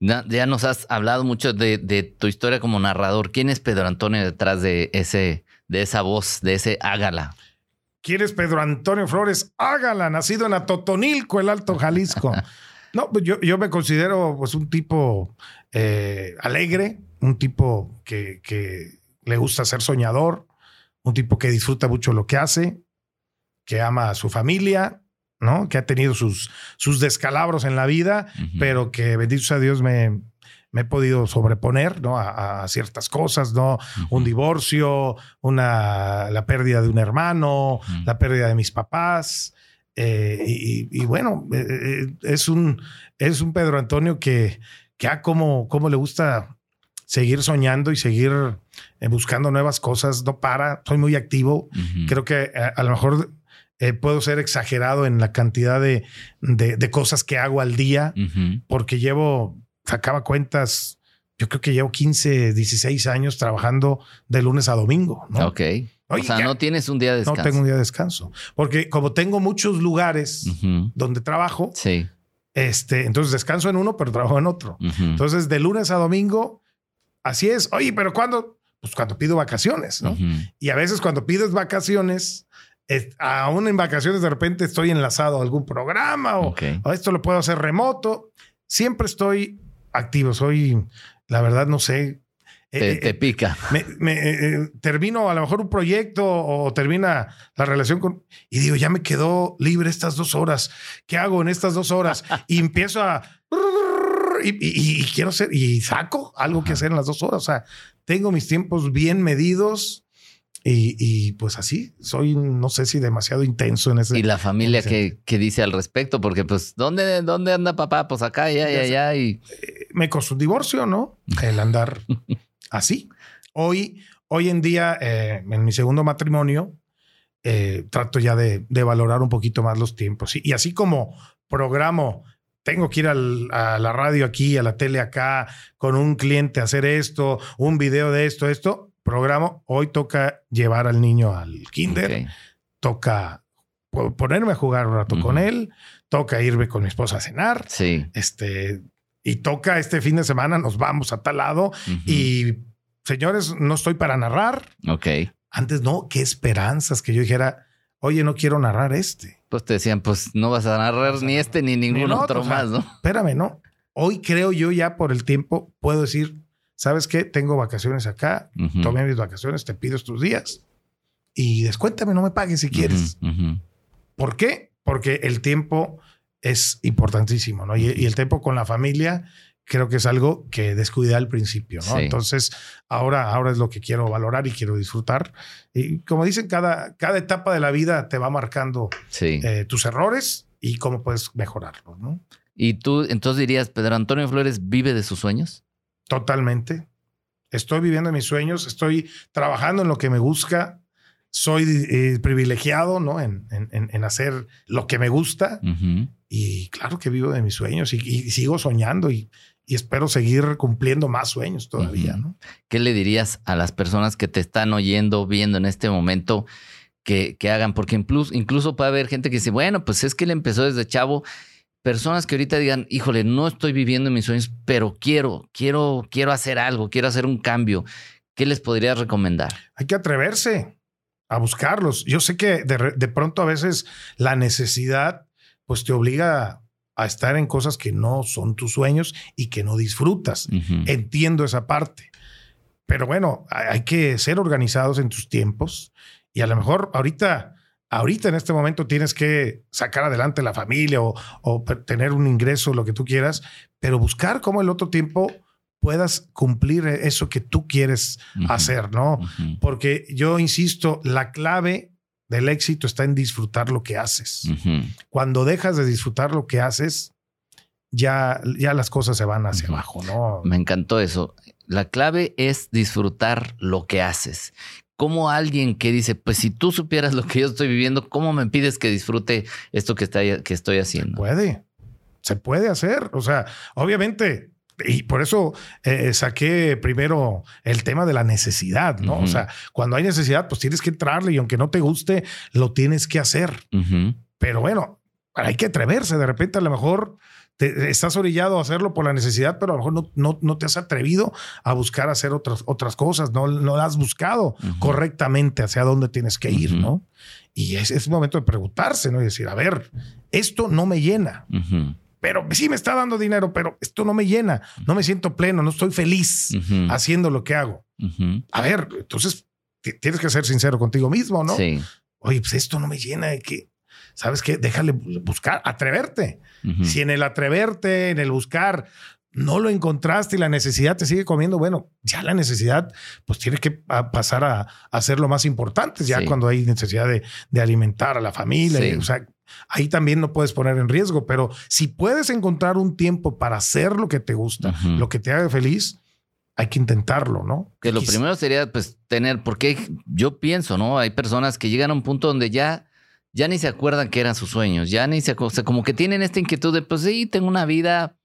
Ya nos has hablado mucho de, de, tu historia como narrador. ¿Quién es Pedro Antonio detrás de ese, de esa voz, de ese hágala? ¿Quieres Pedro Antonio Flores? Hágala, nacido en Atotonilco, el Alto Jalisco. No, pues yo, yo me considero pues un tipo eh, alegre, un tipo que, que, le gusta ser soñador, un tipo que disfruta mucho lo que hace, que ama a su familia, ¿no? Que ha tenido sus, sus descalabros en la vida, pero que bendito sea Dios me, me he podido sobreponer ¿no? a, ciertas cosas, ¿no? Un divorcio, una, la pérdida de un hermano, la pérdida de mis papás. Eh, y, bueno, eh, eh, es, un, es un Pedro Antonio que, que como, como le gusta seguir soñando y seguir buscando nuevas cosas, no para, soy muy activo. Creo que a, lo mejor puedo ser exagerado en la cantidad de, de, cosas que hago al día, porque llevo sacaba cuentas, yo creo que llevo 15, 16 años trabajando de lunes a domingo. ¿no? Ok. o sea, no tienes un día de descanso. No tengo un día de descanso. Porque como tengo muchos lugares donde trabajo, sí. este, entonces descanso en uno, pero trabajo en otro. Entonces, de lunes a domingo, así es. Oye, pero ¿cuándo? Pues cuando pido vacaciones, ¿no? Y a veces cuando pides vacaciones, aún en vacaciones de repente estoy enlazado a algún programa o, o esto lo puedo hacer remoto. Siempre estoy activo. Soy, la verdad, no sé. Eh, te, eh, pica. Me, eh, termino a lo mejor un proyecto o termina la relación con. Y digo, ya me quedó libre estas dos horas. ¿Qué hago en estas dos horas? y empiezo a. Y, quiero hacer. Y saco algo que hacer en las dos horas. O sea, tengo mis tiempos bien medidos y, pues así, soy, no sé si demasiado intenso en ese. Y la familia que, dice al respecto, porque pues, ¿dónde, dónde anda papá? Pues acá, allá, allá, allá. Y... Eh, me costó un divorcio, ¿no? El andar así. Hoy, hoy en día, eh, en mi segundo matrimonio, eh, trato ya de, valorar un poquito más los tiempos. Y, así como programo tengo que ir a la radio aquí, a la tele acá, con un cliente a hacer esto, un video de esto, esto programa. Hoy toca llevar al niño al kinder, toca ponerme a jugar un rato con él, toca irme con mi esposa a cenar. Sí. Este, y toca este fin de semana, nos vamos a tal lado. Y señores, no estoy para narrar. Ok. Antes no, qué esperanzas que yo dijera, oye, no quiero narrar este. Pues te decían, pues no vas a narrar ni este ni ningún otro, más, ¿no? Espérame, no. Hoy creo yo ya por el tiempo puedo decir, ¿sabes qué? Tengo vacaciones acá, tome mis vacaciones, te pido estos días y descuéntame, no me pagues si quieres. ¿Por qué? Porque el tiempo es importantísimo, ¿no? Y, el tiempo con la familia creo que es algo que descuida al principio, ¿no? Entonces, ahora, ahora es lo que quiero valorar y quiero disfrutar. Y como dicen, cada, cada etapa de la vida te va marcando eh, tus errores y cómo puedes mejorarlos, ¿no? ¿Y tú entonces dirías, Pedro Antonio Flores vive de sus sueños? Totalmente. Estoy viviendo mis sueños, estoy trabajando en lo que me gusta, soy eh, privilegiado ¿no? En, en, hacer lo que me gusta y claro que vivo de mis sueños y, sigo soñando y, espero seguir cumpliendo más sueños todavía. ¿no? ¿Qué le dirías a las personas que te están oyendo, viendo en este momento? Que, que hagan, porque incluso, incluso puede haber gente que dice, bueno, pues es que él empezó desde chavo personas que ahorita digan, híjole, no estoy viviendo mis sueños, pero quiero, quiero, quiero hacer algo, quiero hacer un cambio. ¿Qué les podrías recomendar? Hay que atreverse a buscarlos. Yo sé que de, pronto a veces la necesidad pues te obliga a estar en cosas que no son tus sueños y que no disfrutas. Entiendo esa parte. Pero bueno, hay que ser organizados en tus tiempos y a lo mejor ahorita ahorita en este momento tienes que sacar adelante la familia o, tener un ingreso, lo que tú quieras, pero buscar cómo el otro tiempo puedas cumplir eso que tú quieres hacer, ¿no? Porque yo insisto, la clave del éxito está en disfrutar lo que haces. Cuando dejas de disfrutar lo que haces, ya, ya las cosas se van hacia abajo, ¿no? Me encantó eso. La clave es disfrutar lo que haces. ¿Cómo alguien que dice, pues si tú supieras lo que yo estoy viviendo, ¿cómo me pides que disfrute esto que, está, que estoy haciendo? Puede, se puede hacer. O sea, obviamente y por eso eh, saqué primero el tema de la necesidad, ¿no? O sea, cuando hay necesidad, pues tienes que entrarle y aunque no te guste, lo tienes que hacer. Pero bueno, hay que atreverse. De repente, a lo mejor te, estás orillado a hacerlo por la necesidad, pero a lo mejor no, no, te has atrevido a buscar hacer otras, otras cosas. No, no has buscado correctamente hacia dónde tienes que ir, ¿no? Y es, es momento de preguntarse, ¿no? Y decir, a ver, esto no me llena pero sí me está dando dinero, pero esto no me llena, no me siento pleno, no estoy feliz haciendo lo que hago. A ver, entonces tienes que ser sincero contigo mismo, ¿no? Sí. Oye, pues esto no me llena de que, ¿sabes qué? Déjale buscar, atreverte. Si en el atreverte, en el buscar, no lo encontraste y la necesidad te sigue comiendo, bueno, ya la necesidad pues tiene que pasar a, ser lo más importante, ya cuando hay necesidad de, de, alimentar a la familia, o sea, ahí también no puedes poner en riesgo, pero si puedes encontrar un tiempo para hacer lo que te gusta, lo que te haga feliz, hay que intentarlo, ¿no? Que lo primero sería pues tener, porque yo pienso, ¿no? Hay personas que llegan a un punto donde ya ya ni se acuerdan que eran sus sueños, ya ni se, o sea, como que tienen esta inquietud de, pues sí, tengo una vida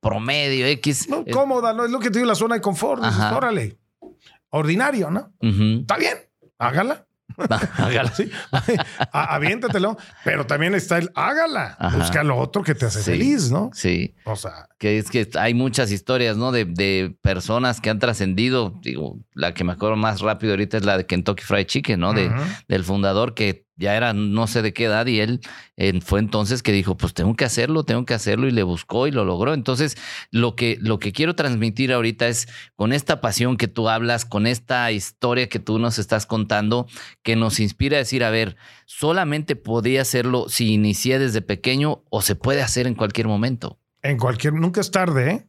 promedio, X. No, cómoda, no es lo que te digo, la zona de confort. órale, ordinario, ¿no? Está bien, hágala. hágala. Sí. Aviéntatelo. Pero también está el hágala. Busca lo otro que te hace feliz, ¿no? Sí. O sea. Que es que hay muchas historias, ¿no? De, de personas que han trascendido. Digo, la que me acuerdo más rápido ahorita es la de Kentucky Fried Chicken, ¿no? de, del fundador que ya era no sé de qué edad y él fue entonces que dijo, pues tengo que hacerlo, tengo que hacerlo y le buscó y lo logró. Entonces, lo que, lo que quiero transmitir ahorita es con esta pasión que tú hablas, con esta historia que tú nos estás contando, que nos inspira a decir, a ver, solamente podía hacerlo si inicié desde pequeño o se puede hacer en cualquier momento. En cualquier, nunca es tarde, ¿eh?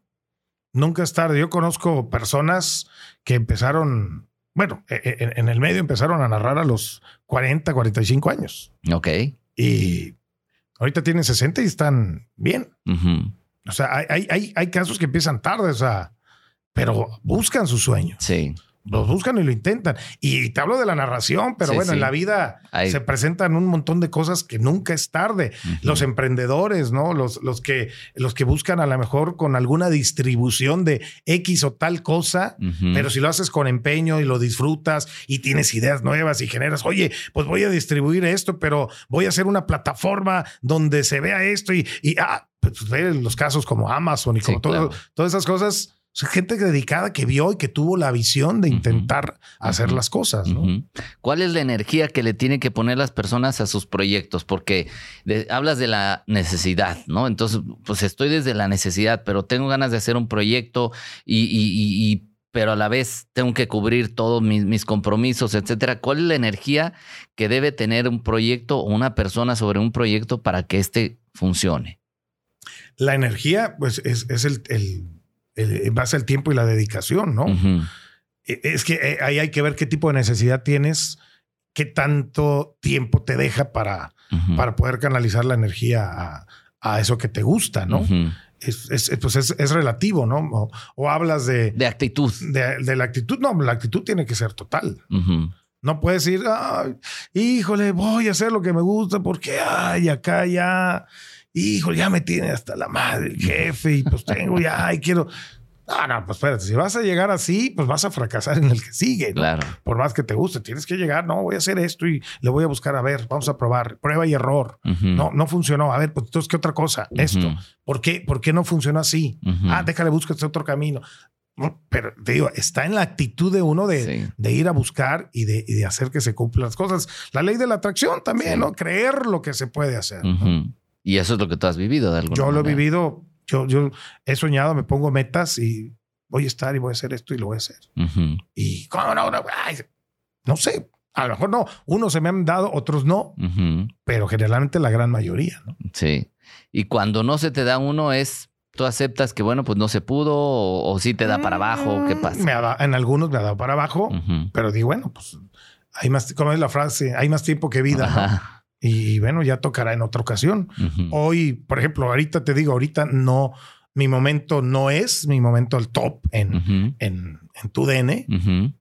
Nunca es tarde. Yo conozco personas que empezaron bueno, e, e, en, el medio empezaron a narrar a los 40, 45 años. Ok. Y ahorita tienen 60 y están bien. O sea, hay, hay, hay, casos que empiezan tarde, o sea, pero buscan su sueño. Sí los buscan y lo intentan. Y te hablo de la narración, pero bueno, en la vida se presentan un montón de cosas que nunca es tarde. Los emprendedores, ¿no? Los, los, que, los que buscan a lo mejor con alguna distribución de X o tal cosa, pero si lo haces con empeño y lo disfrutas y tienes ideas nuevas y generas, oye, pues voy a distribuir esto, pero voy a hacer una plataforma donde se vea esto y, y ah, pues, pues los casos como Amazon y como todas esas cosas gente dedicada que vio y que tuvo la visión de intentar hacer las cosas. ¿no? ¿Cuál es la energía que le tienen que poner las personas a sus proyectos? Porque hablas de la necesidad, ¿no? Entonces, pues estoy desde la necesidad, pero tengo ganas de hacer un proyecto y, pero a la vez tengo que cubrir todos mis, mis, compromisos, etcétera. ¿Cuál es la energía que debe tener un proyecto o una persona sobre un proyecto para que éste funcione? La energía, pues, es, el en base al tiempo y la dedicación, ¿no? E, es que eh, ahí hay que ver qué tipo de necesidad tienes, qué tanto tiempo te deja para, para poder canalizar la energía a, eso que te gusta, ¿no? Es, pues es, relativo, ¿no? O, hablas de... De actitud. De, la actitud. No, la actitud tiene que ser total. No puedes ir, híjole, voy a hacer lo que me gusta porque, ay, acá ya hijo, ya me tiene hasta la madre el jefe y pues tengo ya, y quiero. No, no, pues espérate, si vas a llegar así, pues vas a fracasar en el que sigue. Claro. Por más que te guste, tienes que llegar, no, voy a hacer esto y le voy a buscar, a ver, vamos a probar, prueba y error. No, no funcionó. A ver, pues entonces, ¿qué otra cosa? Esto. ¿Por qué? ¿Por qué no funcionó así? Ah, déjale, busca este otro camino. Pero te digo, está en la actitud de uno de, de ir a buscar y de, y de, hacer que se cumplan las cosas. La ley de la atracción también, ¿no? Creer lo que se puede hacer. Y eso es lo que tú has vivido de alguna Yo lo he vivido, yo, yo he soñado, me pongo metas y voy a estar y voy a hacer esto y lo voy a hacer. Y ¿cómo no, no, no sé, a lo mejor no, unos se me han dado, otros no, pero generalmente la gran mayoría, ¿no? Sí. Y cuando no se te da uno es, tú aceptas que bueno, pues no se pudo o, si sí te da para abajo, ¿qué mm, pasa? Me en algunos me ha dado para abajo, pero digo, bueno, pues hay más, como es la frase, hay más tiempo que vida. Y bueno, ya tocará en otra ocasión. Hoy, por ejemplo, ahorita te digo, ahorita no, mi momento no es mi momento al top en, en, en tu DN,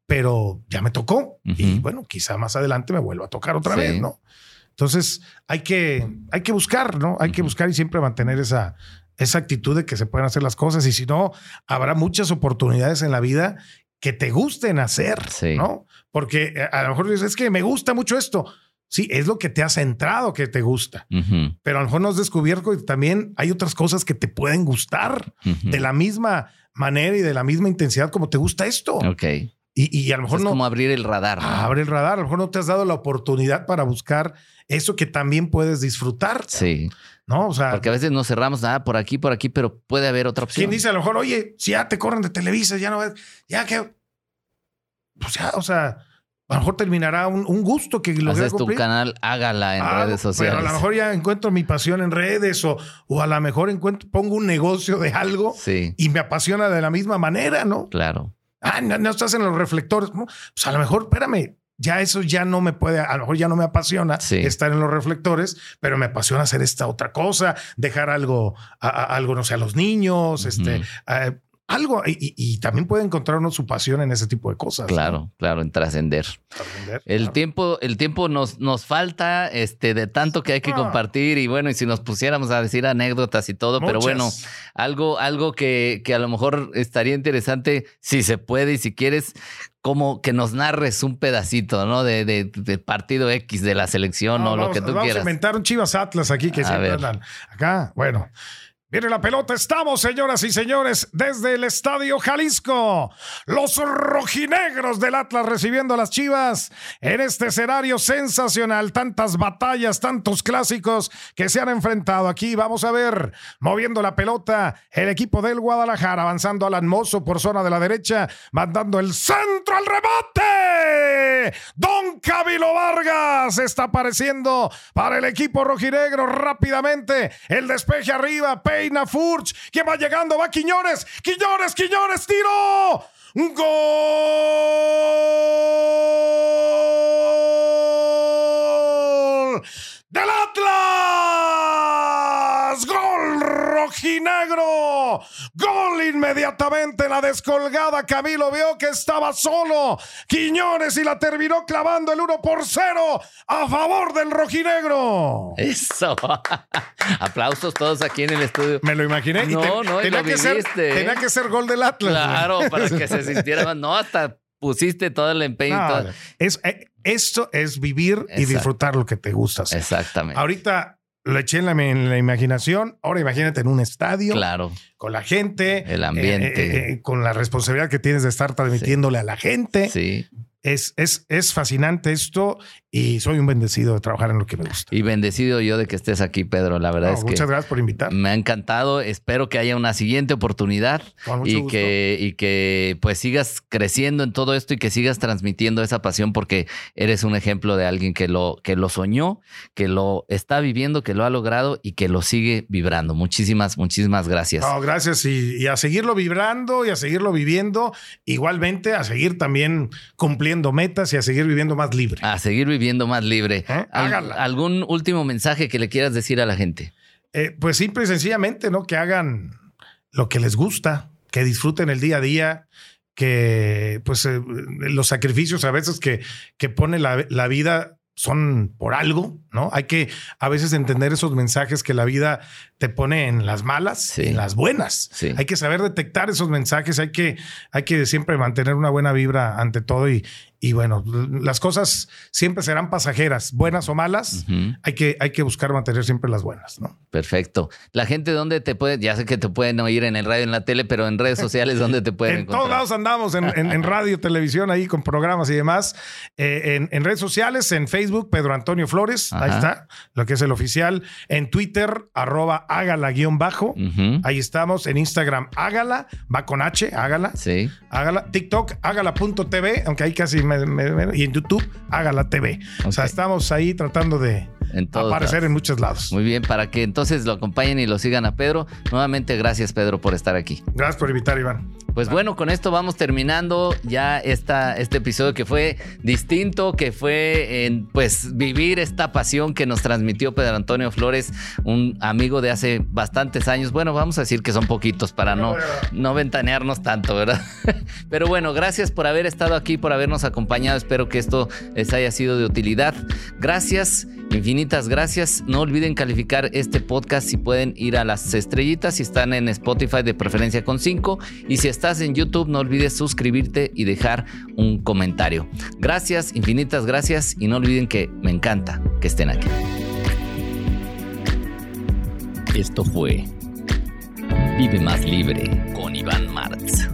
pero ya me tocó. Y bueno, quizá más adelante me vuelva a tocar otra vez, ¿no? Entonces hay que, hay que buscar, ¿no? Hay que buscar y siempre mantener esa, esa actitud de que se pueden hacer las cosas. Y si no, habrá muchas oportunidades en la vida que te gusten hacer, ¿no? Porque eh, a lo mejor dices, es que me gusta mucho esto. Sí, es lo que te ha centrado que te gusta. Pero a lo mejor no has descubierto que también hay otras cosas que te pueden gustar de la misma manera y de la misma intensidad como te gusta esto. Ok. Y, a lo mejor es no. como abrir el radar. Abre el radar. A lo mejor no te has dado la oportunidad para buscar eso que también puedes disfrutar. Sí. ¿No? O sea. Porque a veces no cerramos nada por aquí, por aquí, pero puede haber otra opción. ¿Quién dice a lo mejor, oye, si ya te corren de Televisa, ya no ves, ya que. Pues ya, o sea a lo mejor terminará un, gusto que lo Haces tu canal, hágala en redes sociales. Pero a lo mejor ya encuentro mi pasión en redes o, o a lo mejor encuentro, pongo un negocio de algo y me apasiona de la misma manera, ¿no? Claro. Ah, no, estás en los reflectores. Pues a lo mejor, espérame, ya eso ya no me puede, a lo mejor ya no me apasiona estar en los reflectores, pero me apasiona hacer esta otra cosa, dejar algo, a, algo, no sé, a los niños, este, algo y, también puede encontrar uno su pasión en ese tipo de cosas. Claro, claro, en trascender. El tiempo, el tiempo nos, nos falta este, de tanto que hay que ah. compartir y bueno, y si nos pusiéramos a decir anécdotas y todo, pero bueno, algo, algo que, que a lo mejor estaría interesante, si se puede y si quieres, como que nos narres un pedacito, ¿no? De, de, partido X de la selección o lo que tú quieras. Vamos a inventar un Chivas Atlas aquí que siempre andan acá. Bueno, Viene la pelota, estamos, señoras y señores, desde el Estadio Jalisco. Los rojinegros del Atlas recibiendo a las Chivas en este escenario sensacional. Tantas batallas, tantos clásicos que se han enfrentado aquí. Vamos a ver, moviendo la pelota, el equipo del Guadalajara avanzando al Mozo por zona de la derecha, mandando el centro al rebote. Don Cabilo Vargas está apareciendo para el equipo rojinegro rápidamente. El despeje arriba, Reina Furch. ¿Quién va llegando? Va Quiñones. Quiñones, Quiñones, tiro. Gol del Atlas. Gol rojinegro. Gol inmediatamente la descolgada. Camilo vio que estaba solo. Quiñones y la terminó clavando el 1 por 0 a favor del rojinegro. Eso. Aplausos todos aquí en el estudio. Me lo imaginé. No, no, tenía, que ser, tenía que ser gol del Atlas. Claro, para que se sintiera más. No, hasta pusiste todo el empeño. es, eh, esto es vivir y disfrutar lo que te gusta. Exactamente. Ahorita lo eché en la, imaginación. Ahora imagínate en un estadio. Claro. Con la gente. El ambiente. Eh, eh, con la responsabilidad que tienes de estar transmitiéndole a la gente. Sí. Es, es, es fascinante esto y soy un bendecido de trabajar en lo que me gusta. Y bendecido yo de que estés aquí, Pedro. La verdad es que. Muchas gracias por invitar. Me ha encantado. Espero que haya una siguiente oportunidad y que, y que pues sigas creciendo en todo esto y que sigas transmitiendo esa pasión porque eres un ejemplo de alguien que lo, que lo soñó, que lo está viviendo, que lo ha logrado y que lo sigue vibrando. Muchísimas, muchísimas gracias. No, gracias. Y, a seguirlo vibrando y a seguirlo viviendo. Igualmente a seguir también cumpliendo metas y a seguir viviendo más libre. A seguir viviendo más libre. ¿Eh? ¿Algún último mensaje que le quieras decir a la gente? Eh, pues simple y sencillamente, ¿no? Que hagan lo que les gusta, que disfruten el día a día, que pues eh, los sacrificios a veces que, que pone la, la vida son por algo, ¿no? Hay que a veces entender esos mensajes que la vida te pone en las malas en las buenas. Hay que saber detectar esos mensajes, hay que, hay que siempre mantener una buena vibra ante todo y, y bueno, las cosas siempre serán pasajeras, buenas o malas. hay, que, hay que buscar mantener siempre las buenas, ¿no? Perfecto. La gente, ¿dónde te puede? Ya sé que te pueden oír en el radio, en la tele, pero en redes sociales, ¿dónde te pueden en todos lados andamos, en, radio, televisión, ahí con programas y demás. Eh, en, redes sociales, en Facebook, Pedro Antonio Flores, ahí está, lo que es el oficial. En Twitter, arroba hágala guion bajo. Ahí estamos. En Instagram, hágala, va con H, hágala. Sí. Hágala. TikTok, hágala.tv, aunque ahí casi y en YouTube, hágala TV. O sea, estamos ahí tratando de, en aparecer en muchos lados. Muy bien, para que entonces lo acompañen y lo sigan a Pedro. Nuevamente, gracias Pedro por estar aquí. Gracias por invitar, Iván. Pues bueno, con esto vamos terminando ya esta, este episodio que fue distinto, que fue en pues vivir esta pasión que nos transmitió Pedro Antonio Flores, un amigo de hace bastantes años. Bueno, vamos a decir que son poquitos para no, no ventanearnos tanto, ¿verdad? Pero bueno, gracias por haber estado aquí, por habernos acompañado. Espero que esto les haya sido de utilidad. Gracias. Infinitas gracias. No olviden calificar este podcast si pueden ir a las estrellitas, si están en Spotify de preferencia con 5 y si estás en YouTube no olvides suscribirte y dejar un comentario. Gracias, infinitas gracias y no olviden que me encanta que estén aquí. Esto fue Vive más libre con Iván Martz.